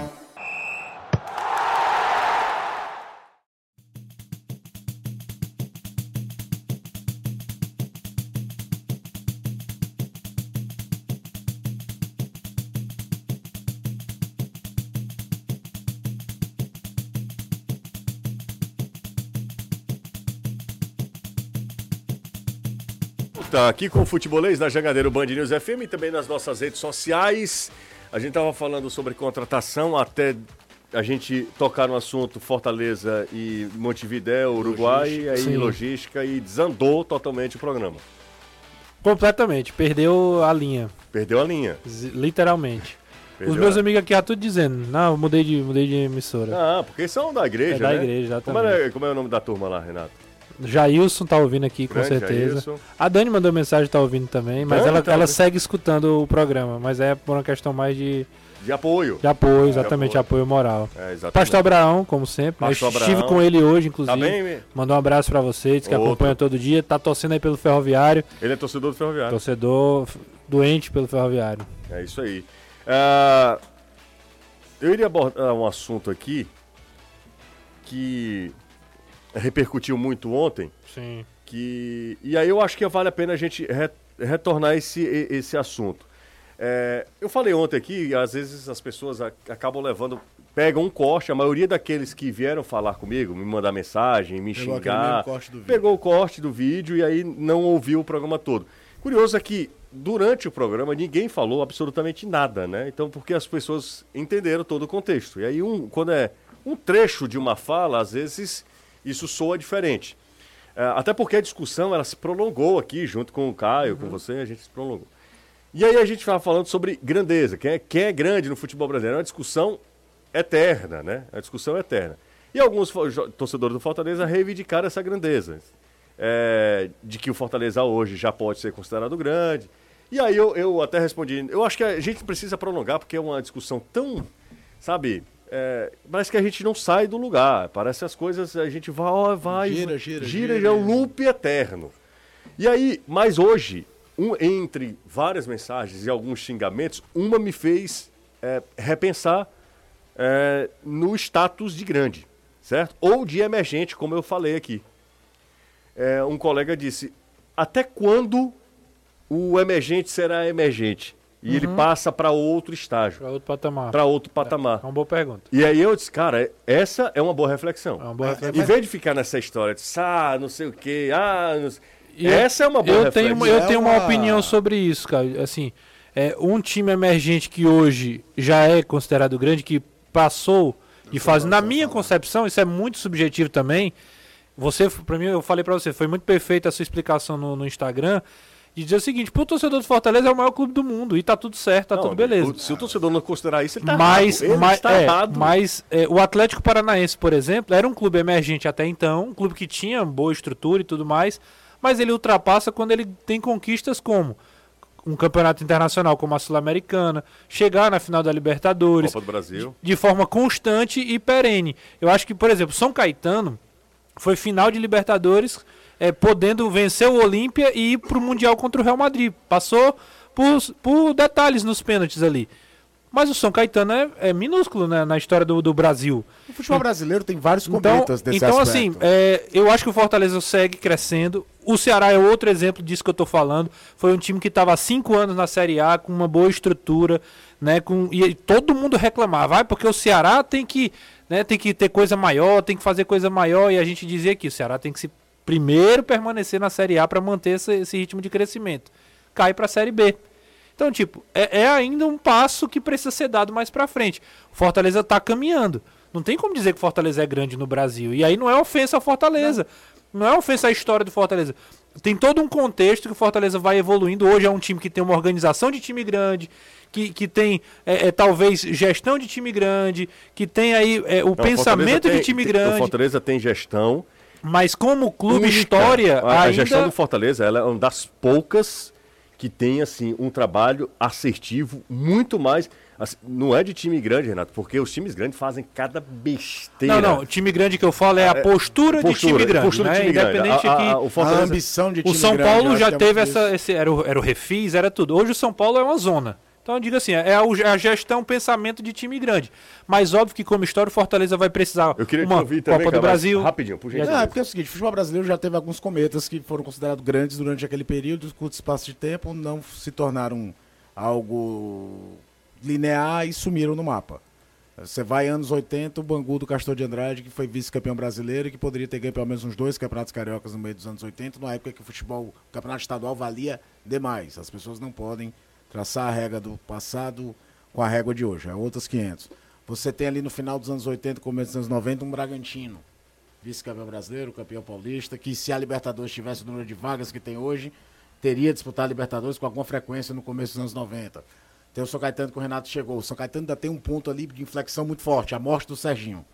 Tá aqui com o Futebolês da Jangadeiro Band News FM e também nas nossas redes sociais. A gente tava falando sobre contratação até a gente tocar no assunto Fortaleza e Montevidéu, Uruguai, e aí Sim. logística e desandou totalmente o programa. Completamente, perdeu a linha, Perdeu a linha. literalmente. Perdeu Os meus a- amigos aqui já tudo dizendo, não, mudei de, mudei de emissora. Ah, porque são da igreja, É da né? igreja, Como exatamente. é, como é o nome da turma lá, Renato? Jailson tá ouvindo aqui, com Grande certeza. Jailson. A Dani mandou mensagem, tá ouvindo também, mas Dani ela, tá ela ouvindo. segue escutando o programa, mas é por uma questão mais de, De apoio. de apoio, exatamente, De apoio. moral. É, exatamente. Pastor Abraão, como sempre, né? Pastor estive Abraão. com ele hoje, inclusive. Tá bem, Mandou um abraço pra vocês, que Outro. acompanha todo dia, tá torcendo aí pelo Ferroviário, Ele é torcedor do Ferroviário. torcedor doente pelo Ferroviário. É isso aí. Ah, eu iria abordar um assunto aqui que repercutiu muito ontem. Sim. Que, e aí eu acho que vale a pena a gente re- retornar esse, esse assunto. É, eu falei ontem aqui, às vezes as pessoas acabam levando, pegam um corte, a maioria daqueles que vieram falar comigo, me mandar mensagem, me Pegou xingar, mesmo corte do vídeo. pegou o corte do vídeo e aí não ouviu o programa todo. Curioso é que durante o programa ninguém falou absolutamente nada, né? Então, porque as pessoas entenderam todo o contexto. E aí, um, quando é um trecho de uma fala, às vezes isso soa diferente. É, até porque a discussão ela se prolongou aqui, junto com o Caio, com você, a gente se prolongou. E aí a gente estava falando sobre grandeza, quem é, quem é grande no futebol brasileiro. É uma discussão eterna, né? É uma discussão eterna. E alguns torcedores do Fortaleza reivindicaram essa grandeza. É, de que o Fortaleza hoje já pode ser considerado grande. E aí eu, eu até respondi, eu acho que a gente precisa prolongar, porque é uma discussão tão, sabe, é, parece que a gente não sai do lugar. Parece as coisas, a gente vai, vai, Gira, gira, gira, gira. é um loop eterno. E aí, mas hoje, um, entre várias mensagens e alguns xingamentos, uma me fez é, repensar é, no status de grande, certo? Ou de emergente, como eu falei aqui. É, um colega disse: até quando o emergente será emergente? E ele Uhum. passa para outro estágio, Para outro patamar. para outro patamar. É uma boa pergunta. E aí eu disse, cara, essa é uma boa reflexão. É uma boa Em reflexão. vez de ficar nessa história de, ah, não sei o quê, ah, não sei... E eu- essa é uma boa eu tenho, reflexão. uma- eu tenho uma opinião sobre isso, cara. Assim, é, um time emergente que hoje já é considerado grande, que passou de fase. Na minha concepção, isso é muito subjetivo também. Você, para mim, eu falei pra você, foi muito perfeita a sua explicação no, no Instagram. De dizer o seguinte, pro torcedor do Fortaleza é o maior clube do mundo e tá tudo certo, tá Não, tudo beleza. Se o torcedor não considerar isso, ele tá mas, errado. Ele mas, está é, errado. mas é, o Atlético Paranaense, por exemplo, era um clube emergente até então, um clube que tinha boa estrutura e tudo mais, mas ele ultrapassa quando ele tem conquistas como um campeonato internacional como a Sul-Americana, chegar na final da Libertadores, Copa do Brasil. de forma constante e perene. Eu acho que, por exemplo, São Caetano foi final de Libertadores, é, podendo vencer o Olímpia e ir para o Mundial contra o Real Madrid. Passou por, por detalhes nos pênaltis ali. Mas o São Caetano é, é minúsculo né, na história do, do Brasil. O futebol brasileiro tem vários Então, cometas desse então aspecto. assim, é, eu acho que o Fortaleza segue crescendo. O Ceará é outro exemplo disso que eu tô falando. Foi um time que estava há cinco anos na Série A, com uma boa estrutura, né? Com, e todo mundo reclamava, vai, porque o Ceará tem que, né, tem que ter coisa maior, tem que fazer coisa maior. E a gente dizia que o Ceará tem que se primeiro permanecer na Série A para manter esse, esse ritmo de crescimento. Cai para a Série B. Então, tipo, é, é ainda um passo que precisa ser dado mais pra frente. O Fortaleza tá caminhando. Não tem como dizer que Fortaleza é grande no Brasil. E aí não é ofensa ao Fortaleza. Não, é ofensa à história do Fortaleza. Tem todo um contexto que o Fortaleza vai evoluindo. Hoje é um time que tem uma organização de time grande, que, que tem é, é, talvez gestão de time grande, que tem aí é, o Não, pensamento de time grande. O Fortaleza tem gestão. Mas como clube única. história, A, a ainda... gestão do Fortaleza ela é uma das poucas que tem assim um trabalho assertivo muito mais. assim, não é de time grande, Renato, porque os times grandes fazem cada besteira. Não, não, o time grande que eu falo é a É, postura, de postura, time grande. postura de né? time grande. Independente A- a- aqui. a- o Fortaleza- A ambição de O time São grande, Paulo já é teve essa. Esse, era, o, era o refis, era tudo. Hoje o São Paulo é uma zona. Então eu digo assim, é a, é gestão, pensamento de time grande. Mas óbvio que como história o Fortaleza vai precisar Eu queria te uma ouvir também, Copa do Brasil. rapidinho, por gentileza. Não, é porque é o seguinte, o futebol brasileiro já teve alguns cometas que foram considerados grandes durante aquele período, curto espaço de tempo, não se tornaram algo linear e sumiram no mapa. Você vai anos 80, o Bangu do Castor de Andrade, que foi vice-campeão brasileiro e que poderia ter ganho pelo menos uns dois campeonatos cariocas no meio dos anos 80, numa época que o futebol, o campeonato estadual valia demais. As pessoas não podem traçar a regra do passado com a régua de hoje, é outras 500. Você tem ali no final dos anos 80, começo dos anos 90, um Bragantino, vice-campeão brasileiro, campeão paulista, que se a Libertadores tivesse o número de vagas que tem hoje, teria disputado a Libertadores com alguma frequência no começo dos anos 90. Tem o São Caetano que o Renato chegou. O São Caetano ainda tem um ponto ali de inflexão muito forte, a morte do Serginho.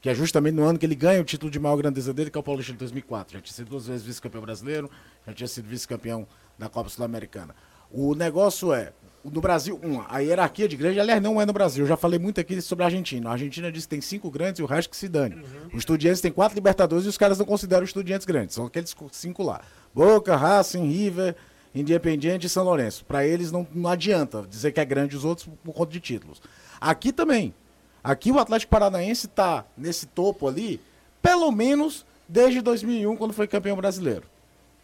Que é justamente no ano que ele ganha o título de maior grandeza dele, que é o Paulista de 2004. Já tinha sido duas vezes vice-campeão brasileiro, já tinha sido vice-campeão da Copa Sul-Americana. O negócio é, no Brasil, uma, a hierarquia de grande, aliás, não é no Brasil. Eu já falei muito aqui sobre a Argentina. A Argentina diz que tem cinco grandes e o resto que se dane. Os Estudiantes tem quatro Libertadores e os caras não consideram os Estudiantes grandes. São aqueles cinco lá. Boca, Racing, River, Independiente e São Lourenço. Para eles não, não adianta dizer que é grande os outros por conta de títulos. Aqui também. Aqui o Atlético Paranaense está nesse topo ali, pelo menos desde 2001, quando foi campeão brasileiro.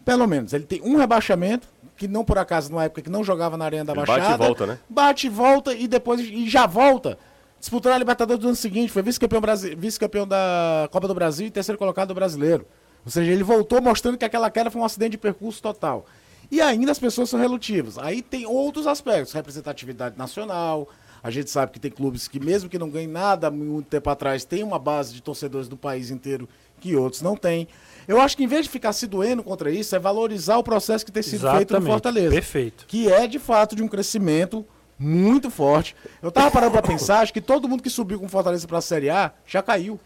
Pelo menos. Ele tem um rebaixamento, que não por acaso, numa época que não jogava na Arena da Ele Baixada. bate e volta, né? Bate e volta e depois e já volta. Disputou a Libertadores do ano seguinte, foi vice-campeão brasi- vice-campeão da Copa do Brasil e terceiro colocado do brasileiro. Ou seja, ele voltou mostrando que aquela queda foi um acidente de percurso total. E ainda as pessoas são relutivas. Aí tem outros aspectos, representatividade nacional. A gente sabe que tem clubes que, mesmo que não ganhem nada muito tempo atrás, tem uma base de torcedores do país inteiro que outros não têm. Eu acho que em vez de ficar se doendo contra isso, é valorizar o processo que tem sido feito no Exatamente, Fortaleza. perfeito. Que é, de fato, de um crescimento muito forte. Eu tava parando pra pensar, acho que todo mundo que subiu com Fortaleza pra Série A já caiu.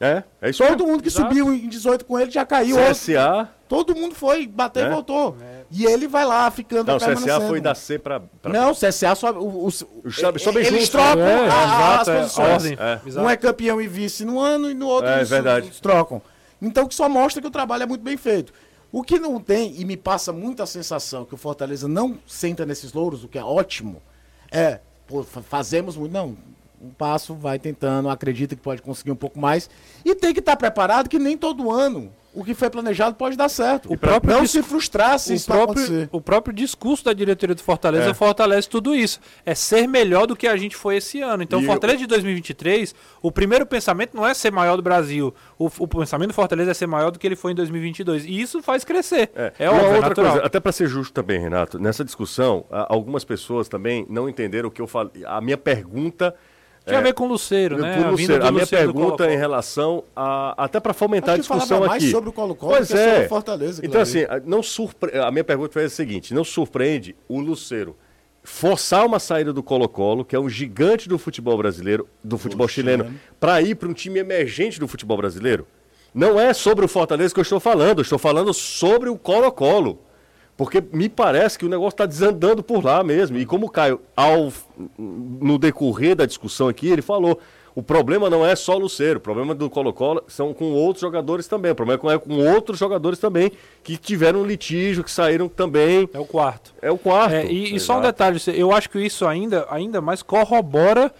É, é isso Todo mundo que subiu em 18 com ele já caiu. CSA. Todo mundo foi, bateu É? e voltou. E ele vai lá ficando Não, o CSA foi da C pra. pra... Não, o CSA sobe. O, o, Os sobe- sobem eles juntos. trocam É, a- exato, as é, posições. ordem. É. Um é campeão e vice no ano e no outro É, eles verdade. eles trocam. Então que só mostra que o trabalho é muito bem feito. O que não tem, e me passa muita sensação que o Fortaleza não senta nesses louros, o que é ótimo, é, pô, fa- fazemos muito. Não, um passo, vai tentando, acredita que pode conseguir um pouco mais. E tem que estar preparado que nem todo ano o que foi planejado pode dar certo. O próprio não se frustrar se o isso próprio, o próprio discurso da diretoria do Fortaleza É. fortalece tudo isso. É ser melhor do que a gente foi esse ano. Então, E Fortaleza de 2023, o primeiro pensamento não é ser maior do Brasil. O, o pensamento do Fortaleza é ser maior do que ele foi em 2022. E isso faz crescer. É, E óbvio, uma é outra natural. coisa, até para ser justo também, Renato, nessa discussão, algumas pessoas também não entenderam o que eu falei. A minha pergunta. Tinha a ver com o Luceiro, né? com o A Luceiro. do A minha Luceiro pergunta em relação a. Até para fomentar a discussão mais aqui. sobre o Colo-Colo Pois é. sobre o Fortaleza, Então, assim, a- não surpre... a minha pergunta foi a seguinte: não surpreende o Luceiro forçar uma saída do Colo-Colo, que é um gigante do futebol brasileiro, do futebol chileno, para ir para um time emergente do futebol brasileiro? Não é sobre o Fortaleza que eu estou falando, eu estou falando sobre o Colo-Colo. Porque me parece que o negócio está desandando por lá mesmo. E como o Caio, ao, no decorrer da discussão aqui, ele falou: o problema não é só o Luceiro, o problema do Colo-Colo são com outros jogadores também. O problema é com outros jogadores também que tiveram litígio, que saíram também. É o quarto. É o quarto. É, e, e só um detalhe, eu acho que isso ainda, ainda mais corrobora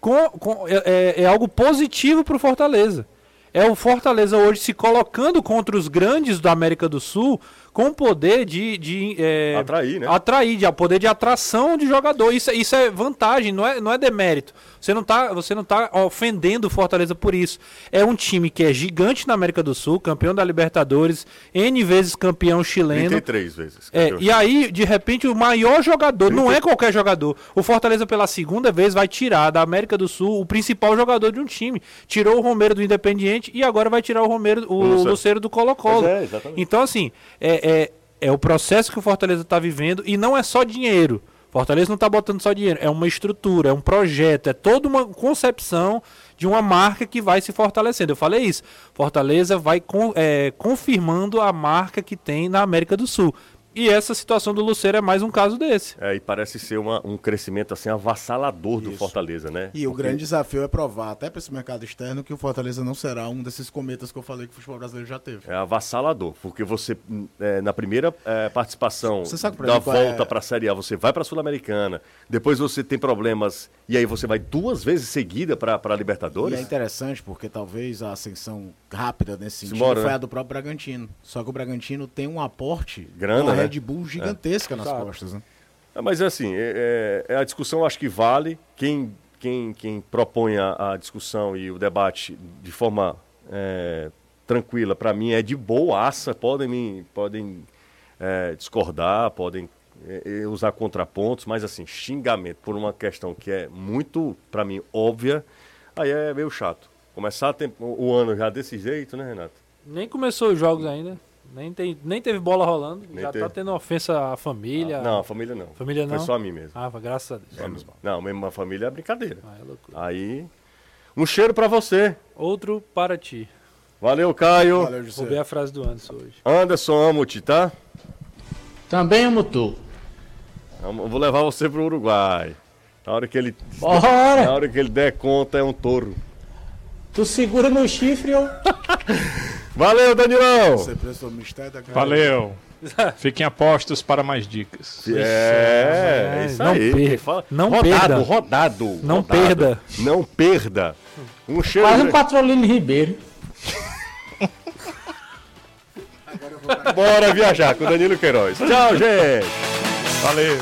com, com- é, é- é algo positivo para o Fortaleza. É o Fortaleza hoje se colocando contra os grandes da América do Sul com poder de, de é, Atrair, né? atrair, de poder de atração de jogador. Isso, é- isso é vantagem, não é, não é demérito. Você não tá, você não tá ofendendo o Fortaleza por isso. É um time que é gigante na América do Sul, campeão da Libertadores, N vezes campeão chileno. 33 vezes. É, e aí, de repente, o maior jogador, não é qualquer jogador. O Fortaleza, pela segunda vez, vai tirar da América do Sul o principal jogador de um time. Tirou o Romero do Independiente e agora vai tirar o Romero, o Luceiro. Luceiro do Colo-Colo. É, exatamente. então, assim, é, é, é o processo que o Fortaleza está vivendo e não é só dinheiro. Fortaleza não está botando só dinheiro, é uma estrutura, é um projeto, é toda uma concepção de uma marca que vai se fortalecendo. Eu falei isso. Fortaleza vai con- é, confirmando a marca que tem na América do Sul. E essa situação do Luceiro é mais um caso desse. É, e parece ser uma- um crescimento assim avassalador do Fortaleza, né? E o Porque- grande desafio é provar, até para esse mercado externo, que o Fortaleza não será um desses cometas que eu falei que o futebol brasileiro já teve. É avassalador, porque você, é, na primeira é, participação Você sabe, da exemplo, volta é- para a Série A, você vai para a Sul-Americana, depois você tem problemas, e aí você vai duas vezes seguida para a E é Libertadores? interessante porque talvez a ascensão rápida nesse sentido Simbora, foi né? a do próprio Bragantino. Só que o Bragantino tem um aporte, Grana, uma né? Red Bull gigantesca nas Sabe. costas. Né? É, mas é assim, é, é- é a discussão acho que vale. Quem, quem, quem propõe a, a discussão e o debate de forma é, tranquila, para mim é de boaça. Podem, me, podem é, discordar, podem é, usar contrapontos, mas assim, xingamento por uma questão que é muito, para mim, óbvia, aí é meio chato. Começar a tem- o o ano já desse jeito, né, Renato? Nem começou os jogos ainda. Nem, tem, nem teve bola rolando. Nem já teve. tá tendo ofensa à família. Não, a família não. Família não? Foi só a mim mesmo. Ah, graças a Deus. Só. Não, mesmo a família é brincadeira. Ah, é loucura. Aí, um cheiro pra você. Outro para ti. Valeu, Caio. Roubei a frase do Anderson hoje. Anderson, amo-te, tá? Também amo tu. Eu Vou levar você pro Uruguai. Na hora que ele. Bora! Na hora que ele der conta, é um touro. Tu segura no chifre ou. Valeu, Danilão! Você prestou o mistério da Valeu. Fiquem apostos para mais dicas. É, é isso Não aí. perda. Não rodado, perda. rodado. Não rodado. perda. Não perda. Um cheiro. Quase um Patrolino Ribeiro. Bora viajar com o Danilo Queiroz. Tchau, gente. Valeu.